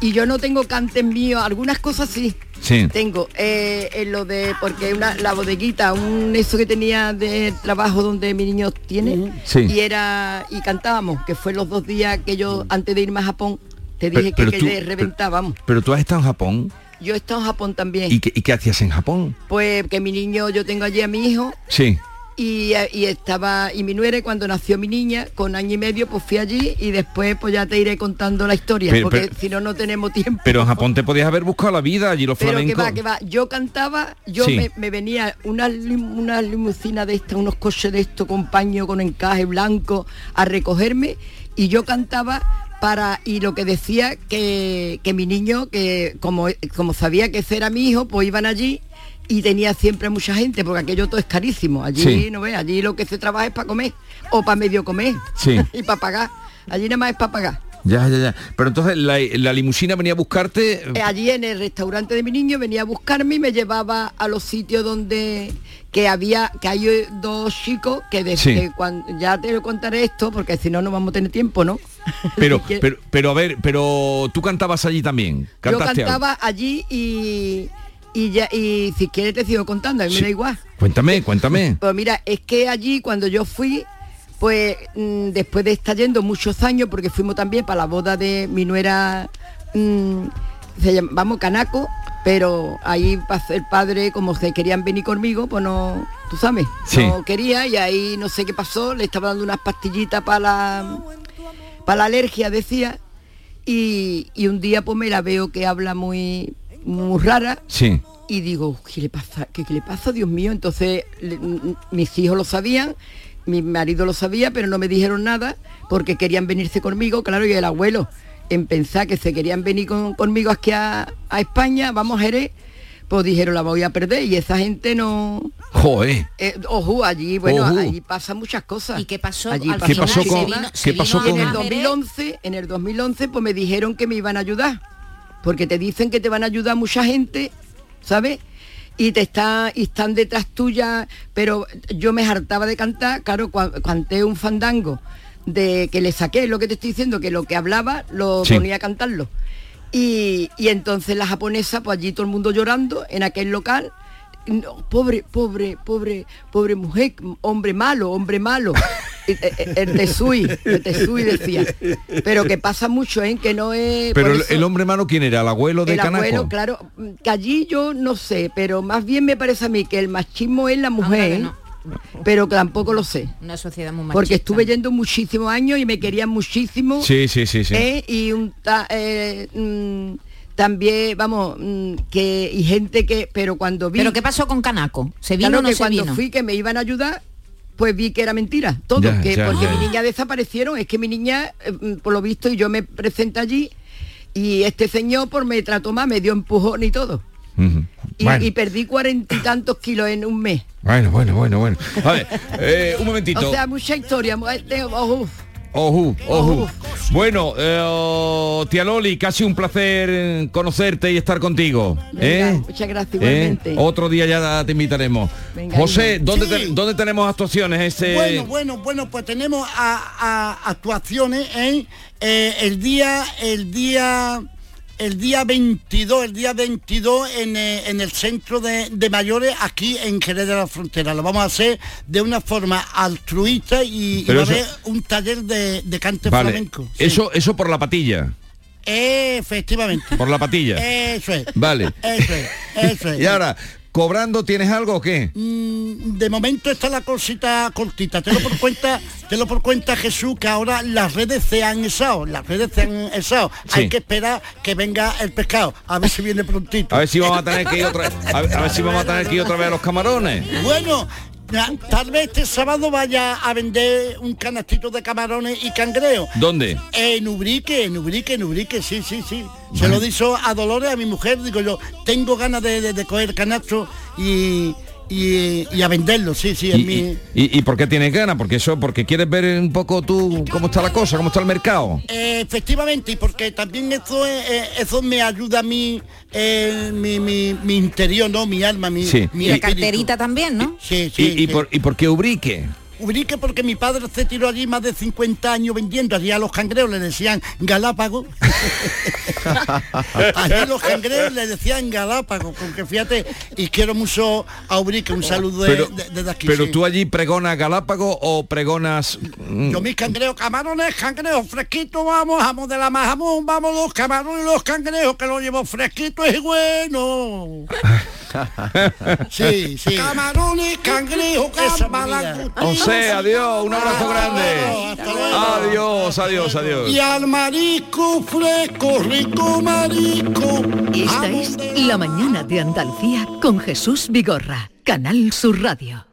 y yo no tengo cantes míos, algunas cosas sí. Sí. Tengo eh, en lo de, porque una, la bodeguita, un eso que tenía de trabajo donde mi niño tiene, Sí. y era, y cantábamos, que fue los dos días que yo, antes de irme a Japón, te dije pero que, tú- que le reventábamos. Pero tú has estado en Japón. Yo he estado en Japón también. ¿Y qué, y qué hacías en Japón? Pues que mi niño, yo tengo allí a mi hijo Sí. Y, y estaba, y mi nuera, y cuando nació mi niña, con año y medio, pues fui allí y después pues ya te iré contando la historia, Pero- porque si no, no tenemos tiempo. Pero en Japón te podías haber buscado la vida allí los Pero que flamencos. va, que va, yo cantaba, yo Sí. me, me venía una, una limusina de esta, unos coches de esto con paño, con encaje blanco, a recogerme y yo cantaba para, y lo que decía que, que mi niño, que como, como sabía que ese era mi hijo, pues iban allí y tenía siempre mucha gente, porque aquello todo es carísimo. Allí, Sí. no ve, allí lo que se trabaja es para comer, o para medio comer, Sí. y para pagar. Allí nada más es para pagar. Ya, ya, ya. Pero entonces la, la limusina venía a buscarte. Eh, Allí en el restaurante de mi niño venía a buscarme y me llevaba a los sitios donde que había que hay eh, dos chicos que desde Sí. cuando ya te contaré esto porque si no no vamos a tener tiempo, ¿no? Pero, pero, pero a ver, pero tú cantabas allí también. Yo cantaba allí y y ya y si quieres te sigo contando, a mí Sí. me da igual. Cuéntame, cuéntame. Pues mira, es que allí cuando yo fui, pues mm, después de estar yendo muchos años, porque fuimos también para la boda de mi nuera, mm, se llama, vamos, Canaco, pero ahí el padre, como se querían venir conmigo, pues no, tú sabes, Sí. no quería y ahí no sé qué pasó, le estaba dando unas pastillitas para la, para la alergia, decía, y, y un día pues me la veo que habla muy, muy rara, Sí. y digo, ¿qué le pasa? ¿Qué, qué le pasa, Dios mío? Entonces le- mis hijos lo sabían, mi marido lo sabía, pero no me dijeron nada porque querían venirse conmigo, claro, y el abuelo en pensar que se querían venir con- conmigo aquí a, a España, vamos a Jerez, pues dijeron la voy a perder y esa gente no... Joder. eh, ojo, allí, bueno, Ojú. allí pasan muchas cosas. ¿Y qué pasó? Allí Al ¿Qué pasó con- qué pasó en con- el 2011, en el 2011, pues me dijeron que me iban a ayudar, porque te dicen que te van a ayudar mucha gente, ¿sabes? Y te está, y están detrás tuya, pero yo me hartaba de cantar, claro, canté un fandango de que le saqué lo que te estoy diciendo, que lo que hablaba lo Sí. ponía a cantarlo. Y, y entonces la japonesa, pues allí todo el mundo llorando en aquel local. No, pobre, pobre, pobre, pobre mujer, hombre malo, hombre malo. Y, eh, eh, El Tesui, el Tesui decía. Pero que pasa mucho, ¿eh? Que no es. Pero el, eso- el hombre malo, ¿quién era? ¿El abuelo de el Canaco? abuelo, claro, que allí yo no sé, pero más bien me parece a mí que el machismo es la mujer, no. pero que tampoco lo sé. Una sociedad muy machista. Porque estuve yendo muchísimos años y me querían muchísimo. Sí, sí, sí, sí. ¿eh? Y un ta- eh, mm, también, vamos, mm, que y gente que, pero cuando vi. ¿Pero qué pasó con Canaco? ¿Se vino Claro o no que se cuando vino? fui que me iban a ayudar, pues vi que era mentira. Todo, Ya, que ya, porque ya. mi niña desaparecieron, es que mi niña, eh, mm, por lo visto, y yo me presenté allí, y este señor por me trató más, me dio empujón y todo. Y, Bueno. y perdí cuarenta y tantos kilos en un mes. Bueno, bueno, bueno, bueno. A ver, eh, un momentito. O sea, mucha historia. eh, uf. Ojú, ojú. Bueno, eh, tía Loli, casi un placer conocerte y estar contigo. Venga, ¿eh? muchas gracias ¿Eh? igualmente. Otro día ya te invitaremos. Venga, José. ¿dónde, Sí. te- ¿dónde tenemos actuaciones este? Bueno, bueno, bueno, pues tenemos a, a- actuaciones en eh, el día, el día, el día 22, el día 22 en, eh, en el centro de, de mayores aquí en Jerez de la Frontera. Lo vamos a hacer de una forma altruista y, va a haber un taller de, de cante Vale. flamenco. Sí. Eso, eso por la patilla. Efectivamente. Por la patilla. Eso es. Vale. Eso es. Eso es. Y ahora, ¿cobrando tienes algo o qué? Mm, de momento está la cosita cortita. Te lo por cuenta, te lo por cuenta Jesús que ahora las redes se han esado, las redes se han esado. Hay que esperar que venga el pescado, a ver si viene prontito. A ver si vamos a tener que ir otra a a ver si vamos a tener que ir otra vez a los camarones. Bueno, tal vez este sábado vaya a vender un canastito de camarones y cangreo. ¿Dónde? En Ubrique, en Ubrique, en Ubrique, sí, sí, sí. Se lo dijo a Dolores, a mi mujer, digo yo, tengo ganas de, de- de coger canasto y, y, y a venderlo, sí, sí, ¿Y, mi... y- y- y por qué tienes ganas? Porque eso, porque quieres ver un poco tú cómo está la cosa, cómo está el mercado. Eh, efectivamente, y porque también eso, es, eh, eso me ayuda a mí, eh, mi, mi, mi interior, ¿no? Mi alma, mi, Sí. mi Y la espíritu. carterita también, ¿no? Sí, ¿Y, sí. y sí. por, ¿Y por qué Ubrique? Ubrique porque mi padre se tiró allí más de 50 años vendiendo, allí a los cangreos le decían Galápago. allí los cangreos le decían Galápago, porque fíjate, y quiero mucho a Ubrique, un saludo de- Pero, de- desde aquí. pero sí. tú allí pregonas Galápago o pregonas... mm, Yo mis cangreos, camarones, cangreos fresquitos, vamos, jamón de la más jamón, vamos los camarones y los cangreos que los llevo fresquitos y bueno. Sí, sí. Camarones, cangrejos, esa José, adiós, un abrazo grande. Adiós, adiós, adiós. Y al marisco fresco, rico marisco. Esta es La Mañana de Andalucía con Jesús Vigorra, Canal Sur Radio.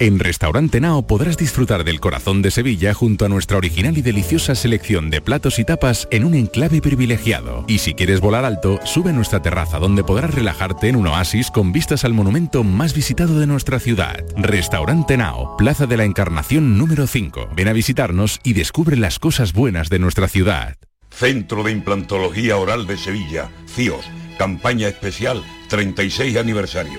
En Restaurante Nao podrás disfrutar del corazón de Sevilla junto a nuestra original y deliciosa selección de platos y tapas en un enclave privilegiado. Y si quieres volar alto, sube a nuestra terraza donde podrás relajarte en un oasis con vistas al monumento más visitado de nuestra ciudad. Restaurante Nao, Plaza de la Encarnación número 5. Ven a visitarnos y descubre las cosas buenas de nuestra ciudad. Centro de Implantología Oral de Sevilla, CIOS, campaña especial 36 aniversario.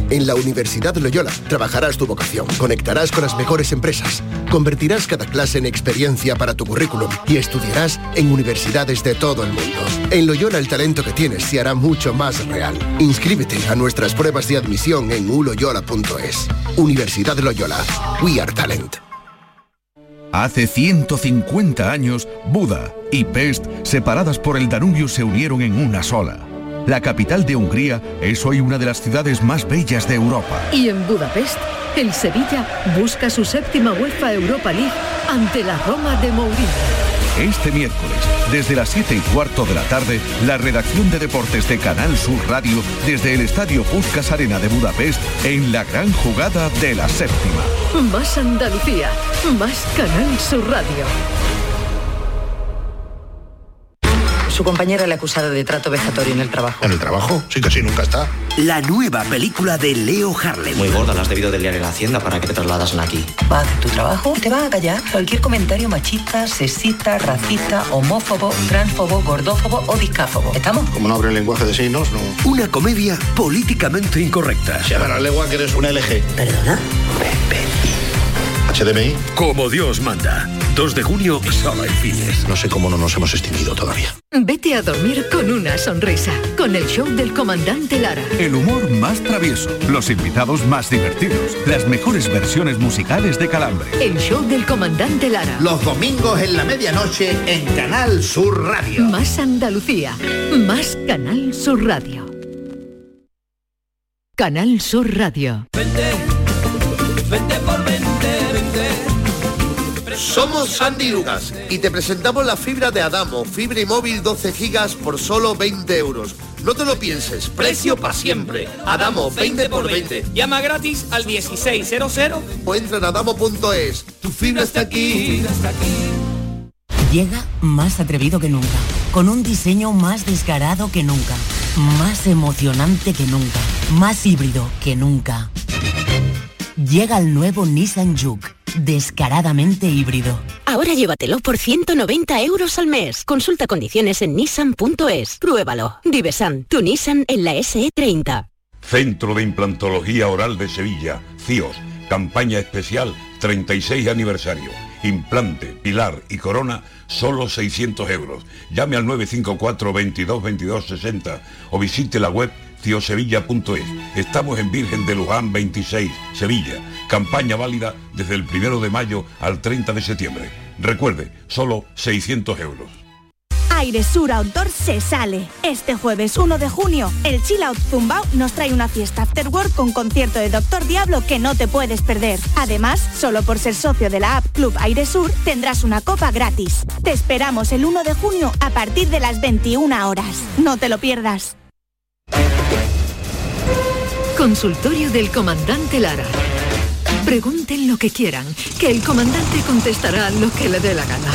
En la Universidad Loyola trabajarás tu vocación, conectarás con las mejores empresas, convertirás cada clase en experiencia para tu currículum y estudiarás en universidades de todo el mundo. En Loyola el talento que tienes se hará mucho más real. Inscríbete a nuestras pruebas de admisión en uloyola.es. Universidad Loyola. We are talent. Hace 150 años, Buda y Pest, separadas por el Danubio, se unieron en una sola. La capital de Hungría es hoy una de las ciudades más bellas de Europa. Y en Budapest, el Sevilla busca su séptima UEFA Europa League ante la Roma de Mourinho. Este miércoles, desde las 7 y cuarto de la tarde, la redacción de deportes de Canal Sur Radio desde el Estadio Puskas Arena de Budapest en la gran jugada de la séptima. Más Andalucía, más Canal Sur Radio. Su compañera le ha acusado de trato vejatorio en el trabajo. ¿En el trabajo? Sí, casi nunca está. La nueva película de Leo Harlem. Muy gorda, la has debido de liar en la hacienda para que te trasladas aquí. Va a hacer tu trabajo y te va a callar cualquier comentario machista, sexista, racista, homófobo, transfobo, gordófobo o discáfobo. ¿Estamos? Como no abre el lenguaje de signos, no. Una comedia políticamente incorrecta. Se llama la lengua que eres un LG. ¿Perdona? HDMI. Como Dios manda. 2 de junio, sala en cines. No sé cómo no nos hemos extinguido todavía. Vete a dormir con una sonrisa, con el show del comandante Lara. El humor más travieso, los invitados más divertidos, las mejores versiones musicales de Calambre. El show del comandante Lara. Los domingos en la medianoche en Canal Sur Radio. Más Andalucía, más Canal Sur Radio. Canal Sur Radio. Vente por 20, 20. Somos Sandy Lucas y te presentamos la fibra de Adamo, fibra y móvil 12 gigas por solo 20 euros. No te lo pienses, precio para siempre. Adamo, 20 por 20. Llama gratis al 1600. O entra en adamo.es. Tu fibra está aquí. Llega más atrevido que nunca, con un diseño más descarado que nunca, más emocionante que nunca, más híbrido que nunca. Llega el nuevo Nissan Juke, descaradamente híbrido. Ahora llévatelo por 190 euros al mes. Consulta condiciones en nissan.es. Pruébalo. Divesan, tu Nissan en la SE30. Centro de Implantología Oral de Sevilla, CIOS, campaña especial 36 aniversario. Implante, pilar y corona, solo 600 euros. Llame al 954 22 22 60 o visite la web ciosevilla.es. Estamos en Virgen de Luján 26, Sevilla. Campaña válida desde el 1 de mayo al 30 de septiembre. Recuerde, solo 600 euros. Aire Sur Outdoor se sale. Este jueves 1 de junio, el Chill Out Zumbao nos trae una fiesta after work con concierto de Doctor Diablo que no te puedes perder. Además, solo por ser socio de la app Club Aire Sur tendrás una copa gratis. Te esperamos el 1 de junio a partir de las 21 horas. No te lo pierdas. Consultorio del comandante Lara. Pregunten lo que quieran, que el comandante contestará lo que le dé la gana.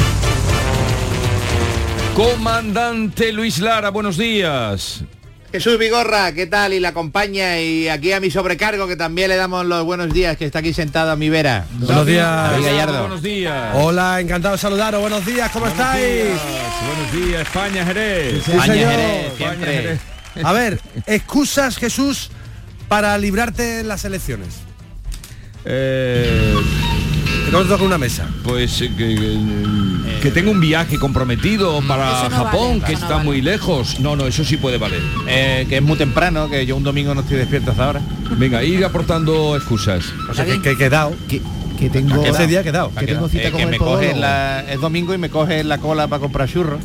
Comandante Luis Lara, buenos días. Jesús Vigorra, ¿qué tal? Y la acompaña y aquí a mi sobrecargo que también le damos los buenos días, que está aquí sentado a mi vera. Buenos días. David Gallardo. Buenos días. Hola, encantado de saludaros. Buenos días, ¿cómo Buenos estáis? días, Buenos días, España, Jerez. Sí, España, señor. Jerez, España, siempre. Jerez. A ver, excusas, Jesús, para librarte en las elecciones. Eh, te toca una mesa. pues eh, que, que- que tengo un viaje comprometido para no Japón, vale, que no está vale. muy lejos. No, no, eso sí puede valer. Eh, que es muy temprano, que yo un domingo no estoy despierto hasta ahora. Venga, ir aportando excusas. O sea, que, que he quedado. Que, que tengo Ese día quedado. que tengo cita con me coge la, es domingo y me coge la cola para comprar churros.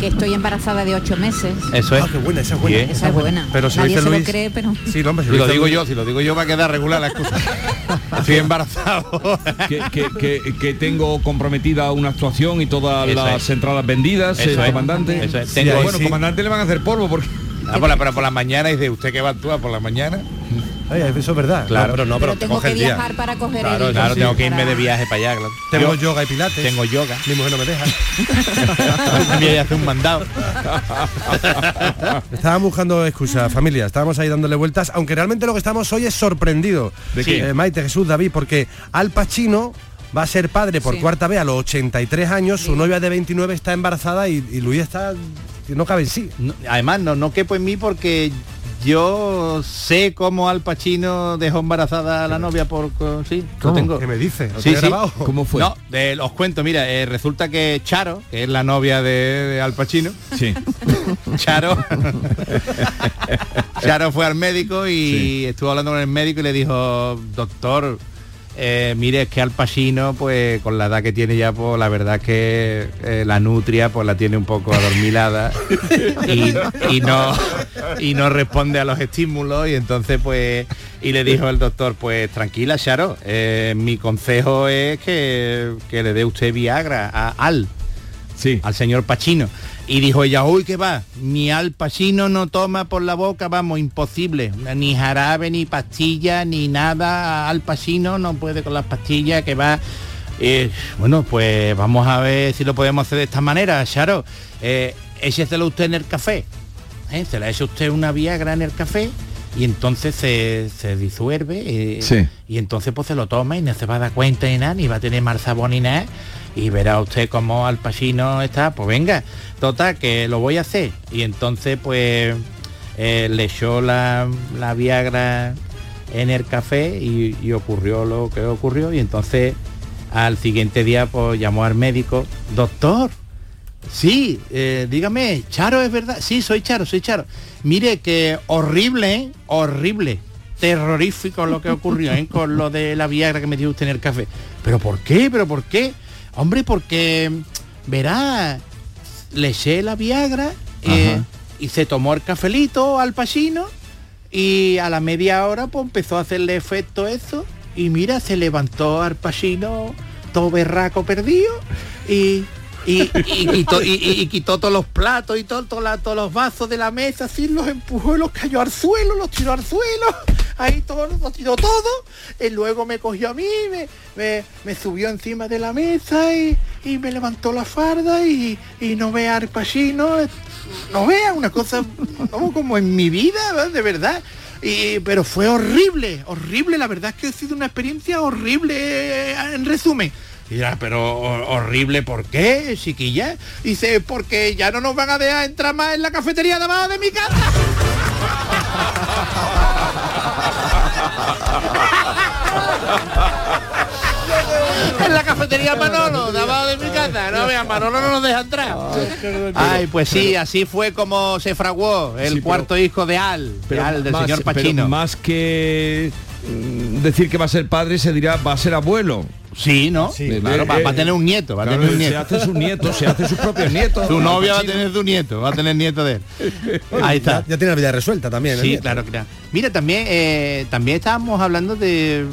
Que estoy embarazada de ocho meses. Eso es. Ah, qué buena, esa es buena. Bien. Esa es buena. Pero si Nadie lo dice se Luis- lo cree, pero... Sí, no, hombre, Si lo digo Luis- yo, si lo digo yo va a quedar regular la excusa. Estoy embarazado. que, que- que- que tengo comprometida una actuación y todas Eso las es. entradas vendidas, Eso el es. comandante. Eso es. Sí, Tengo- bueno, sí. comandante le van a hacer polvo porque. Ah, por la, pero por la mañana dice usted que va a actuar por la mañana. Ay, eso es verdad. Claro. No, pero no, pero, Pero tengo que el día. viajar para coger Claro, el... claro, sí. tengo que irme de viaje para allá. Claro. Tengo Yo yoga y pilates. tengo yoga. Mi mujer no me deja. También hace un mandado. Estábamos buscando excusas, familia. Estábamos ahí dándole vueltas, aunque realmente lo que estamos hoy es sorprendido. ¿De qué? Eh, Maite, Jesús, David, porque Al Pacino va a ser padre por Sí. cuarta vez a los 83 años, su novia de 29 está embarazada y, y Luis está que no cabe en sí. No, además, no, no quepo en mí porque yo sé cómo Al Pacino dejó embarazada a la novia por... Sí, lo tengo. ¿Qué me dice? ¿Lo Sí? ¿Cómo fue? No, de- os cuento, mira, eh, resulta que Charo, que es la novia de, de Al Pacino, Sí. Charo, Charo fue al médico y estuvo hablando con el médico y le dijo, doctor, Eh, mire, es que Al Pacino, pues con la edad que tiene ya, pues la verdad es que eh, la nutria pues la tiene un poco adormilada y, y no y no responde a los estímulos y entonces pues y le dijo el doctor, pues tranquila, Charo, eh, mi consejo es que, que le dé usted Viagra a Al, sí. al señor Pacino. Y dijo ella, uy, ¿qué va? Mi Al Pacino no toma por la boca, vamos, imposible. Ni jarabe, ni pastilla, ni nada. Al Pacino no puede con las pastillas, que va... Eh, bueno, pues vamos a ver si lo podemos hacer de esta manera, Charo. Eh, écheselo usted en el café. ¿eh? Se la echa usted una Viagra en el café y entonces se, se disuelve eh, Sí. y entonces pues se lo toma y no se va a dar cuenta ni nada, ni va a tener mal sabor ni nada y verá usted cómo Al Pacino está, pues venga, total, que lo voy a hacer. Y entonces pues eh, le echó la, la Viagra en el café y, ocurrió lo que ocurrió y entonces al siguiente día pues llamó al médico, doctor, Sí, eh, dígame, Charo, ¿es verdad? Sí, soy Charo, soy Charo. Mire que horrible, ¿eh? horrible, terrorífico lo que ocurrió ¿eh? con lo de la Viagra que me dio usted en el café. ¿Pero por qué? ¿Pero por qué? Hombre, porque, verá, le eché la Viagra eh, y se tomó el cafelito al Pacino y a la media hora pues empezó a hacerle efecto eso y mira, se levantó al Pacino todo berraco perdido y, y, y quitó, y- y- y quitó todos los platos y todo, todo la- todos los vasos de la mesa, así los empujó y los cayó al suelo, los tiró al suelo, ahí todo, tiró todo, y luego me cogió a mí, me, me, subió encima de la mesa y, y me levantó la farda y, y no vea al Pacino, no vea una cosa como, como en mi vida, de verdad. Y, pero fue horrible, horrible, la verdad es que ha sido una experiencia horrible, eh, en resumen. Y dirá, pero ho- horrible, ¿por qué, chiquilla? Dice, porque ya no nos van a dejar entrar más en la cafetería de abajo de mi casa. en la cafetería Manolo, de abajo de mi casa. No, vea, Manolo no nos deja entrar. Ay, pues sí, así fue como se fraguó el Sí, pero- cuarto hijo de Al, de Al, del más- señor pero Pachino. más que decir que va a ser padre, se dirá va a ser abuelo. Sí, ¿no? Eh, claro, va- eh, va a tener un nieto, va a claro, tener un Se nieto. hace sus nietos, se hace sus propios nietos. Su novia va a tener su nieto, va a tener nieto de él. Ahí está. Ya, ya tiene la vida resuelta también. el Sí, nieto. claro, claro. Mira, también eh, también estábamos hablando de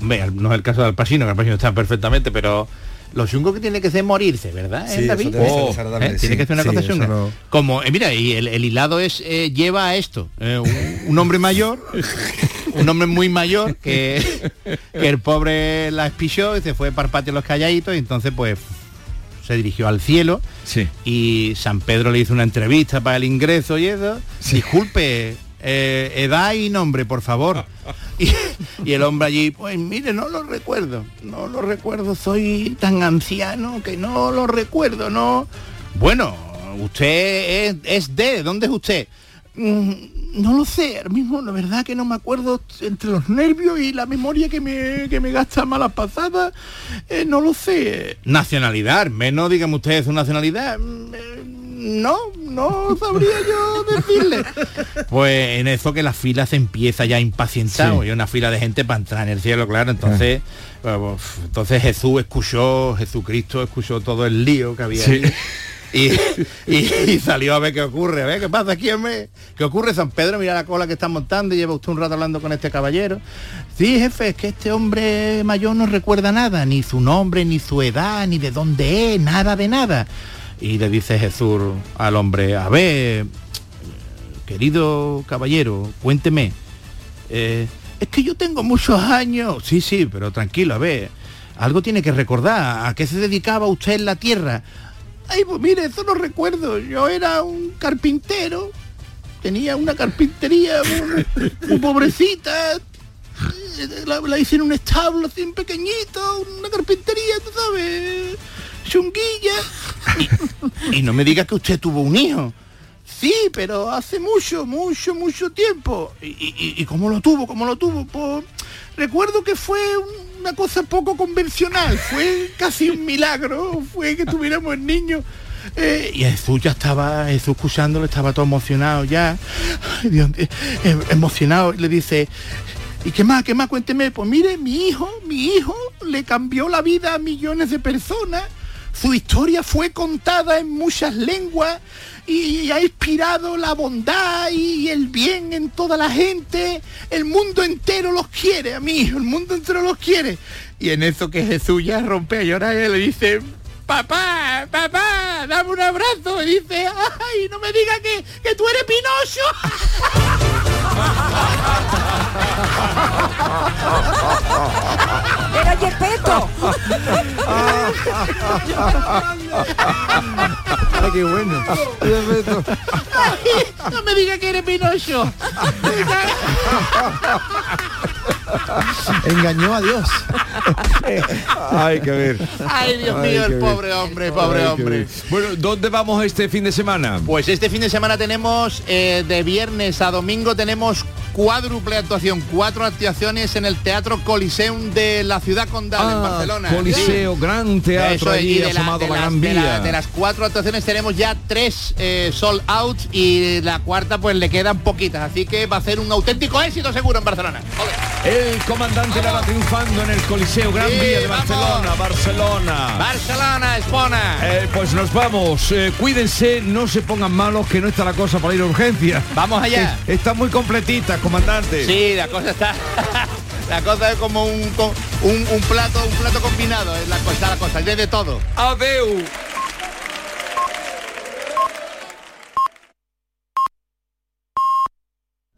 Hombre, no es el caso del Pacino, que el Pacino está perfectamente, pero lo chungo que tiene que ser morirse, ¿verdad? Oh, ¿eh? Tiene que ser una Sí, cosa chunga. no- Como, eh, mira, y el, el hilado es eh, lleva a esto. eh, un, un hombre mayor, un hombre muy mayor que, que el pobre la espichó y se fue para el patio los calladitos y entonces pues se dirigió al cielo Sí. y San Pedro le hizo una entrevista para el ingreso y eso. Disculpe, eh, edad y nombre, por favor. Y, y el hombre allí, pues mire, no lo recuerdo, no lo recuerdo, soy tan anciano que no lo recuerdo, no. Bueno, usted es, es de, ¿dónde es usted? Mm, No lo sé, ahora mismo la verdad que no me acuerdo entre los nervios y la memoria que me, que me gasta malas pasadas, eh, no lo sé. Nacionalidad, menos dígame usted su nacionalidad. Mm, eh, No, no sabría yo decirle. Pues en eso que la fila se empieza ya impacientado Sí. y una fila de gente para entrar en el cielo, claro. Entonces, bueno, uf, entonces Jesús escuchó, Jesucristo escuchó todo el lío que había Sí. ahí. Y, y- y salió a ver qué ocurre, a ver qué pasa aquí, hombre. ¿Qué ocurre San Pedro? Mira la cola que está montando y lleva usted un rato hablando con este caballero. Sí, jefe, es que este hombre mayor no recuerda nada, ni su nombre, ni su edad, ni de dónde es, nada de nada. Y le dice Jesús al hombre, a ver, querido caballero, cuénteme. Eh, es que yo tengo muchos años. Sí, sí, pero tranquilo, a ver. Algo tiene que recordar. ¿A qué se dedicaba usted en la tierra? Ay, pues mire, eso no recuerdo. Yo era un carpintero. Tenía una carpintería muy, pobrecita. La, la hice en un establo así pequeñito, una carpintería, tú sabes, chunguilla. Y, no me diga que usted tuvo un hijo. Sí, pero hace mucho, mucho, mucho tiempo. ¿Y, y, cómo lo tuvo? ¿Cómo lo tuvo? Pues recuerdo que fue una cosa poco convencional. Fue casi un milagro. Fue que tuviéramos el niño. Eh, y Jesús ya estaba, Jesús escuchándolo, estaba todo emocionado ya. Eh, eh, emocionado. Le dice, ¿Y qué más? ¿Qué más? Cuénteme. Pues mire, mi hijo, mi hijo le cambió la vida a millones de personas. Su historia fue contada en muchas lenguas y ha inspirado la bondad y el bien en toda la gente. El mundo entero los quiere, a mí, el mundo entero los quiere. Y en eso que Jesús ya rompe a llorar le dice, papá, papá, dame un abrazo. Y dice, ay, no me digas que, que tú eres Pinocho. ¡Era Gepetto! Ay, qué bueno. Ay, no me digas que eres Pinocho. Engañó a Dios. Hay que ver. Ay, Dios Hay mío, el ver. pobre hombre, pobre hombre. Bueno, ¿dónde vamos este fin de semana? Pues este fin de semana tenemos eh, de viernes a domingo tenemos cuádruple actuación, cuatro actuaciones en el Teatro Coliseum de la ciudad condal en Barcelona. Ah, Coliseo, gran teatro es, allí de la- asomado de a la las- Gran de la- Vía. de las cuatro actuaciones tenemos ya tres eh, sold out y la cuarta pues le quedan poquitas, así que va a ser un auténtico éxito seguro en Barcelona. El comandante la va triunfando en el Coliseo Gran Sí, Vía de vamos. Barcelona, Barcelona. Barcelona, Espona. Eh, pues nos vamos. Eh, cuídense, no se pongan malos, que no está la cosa para ir a urgencia. Vamos allá. Está muy completita, comandante. Sí, la cosa está. la cosa es como un, un, un plato, un plato combinado, es la cosa, la cosa, es de todo. Adeu.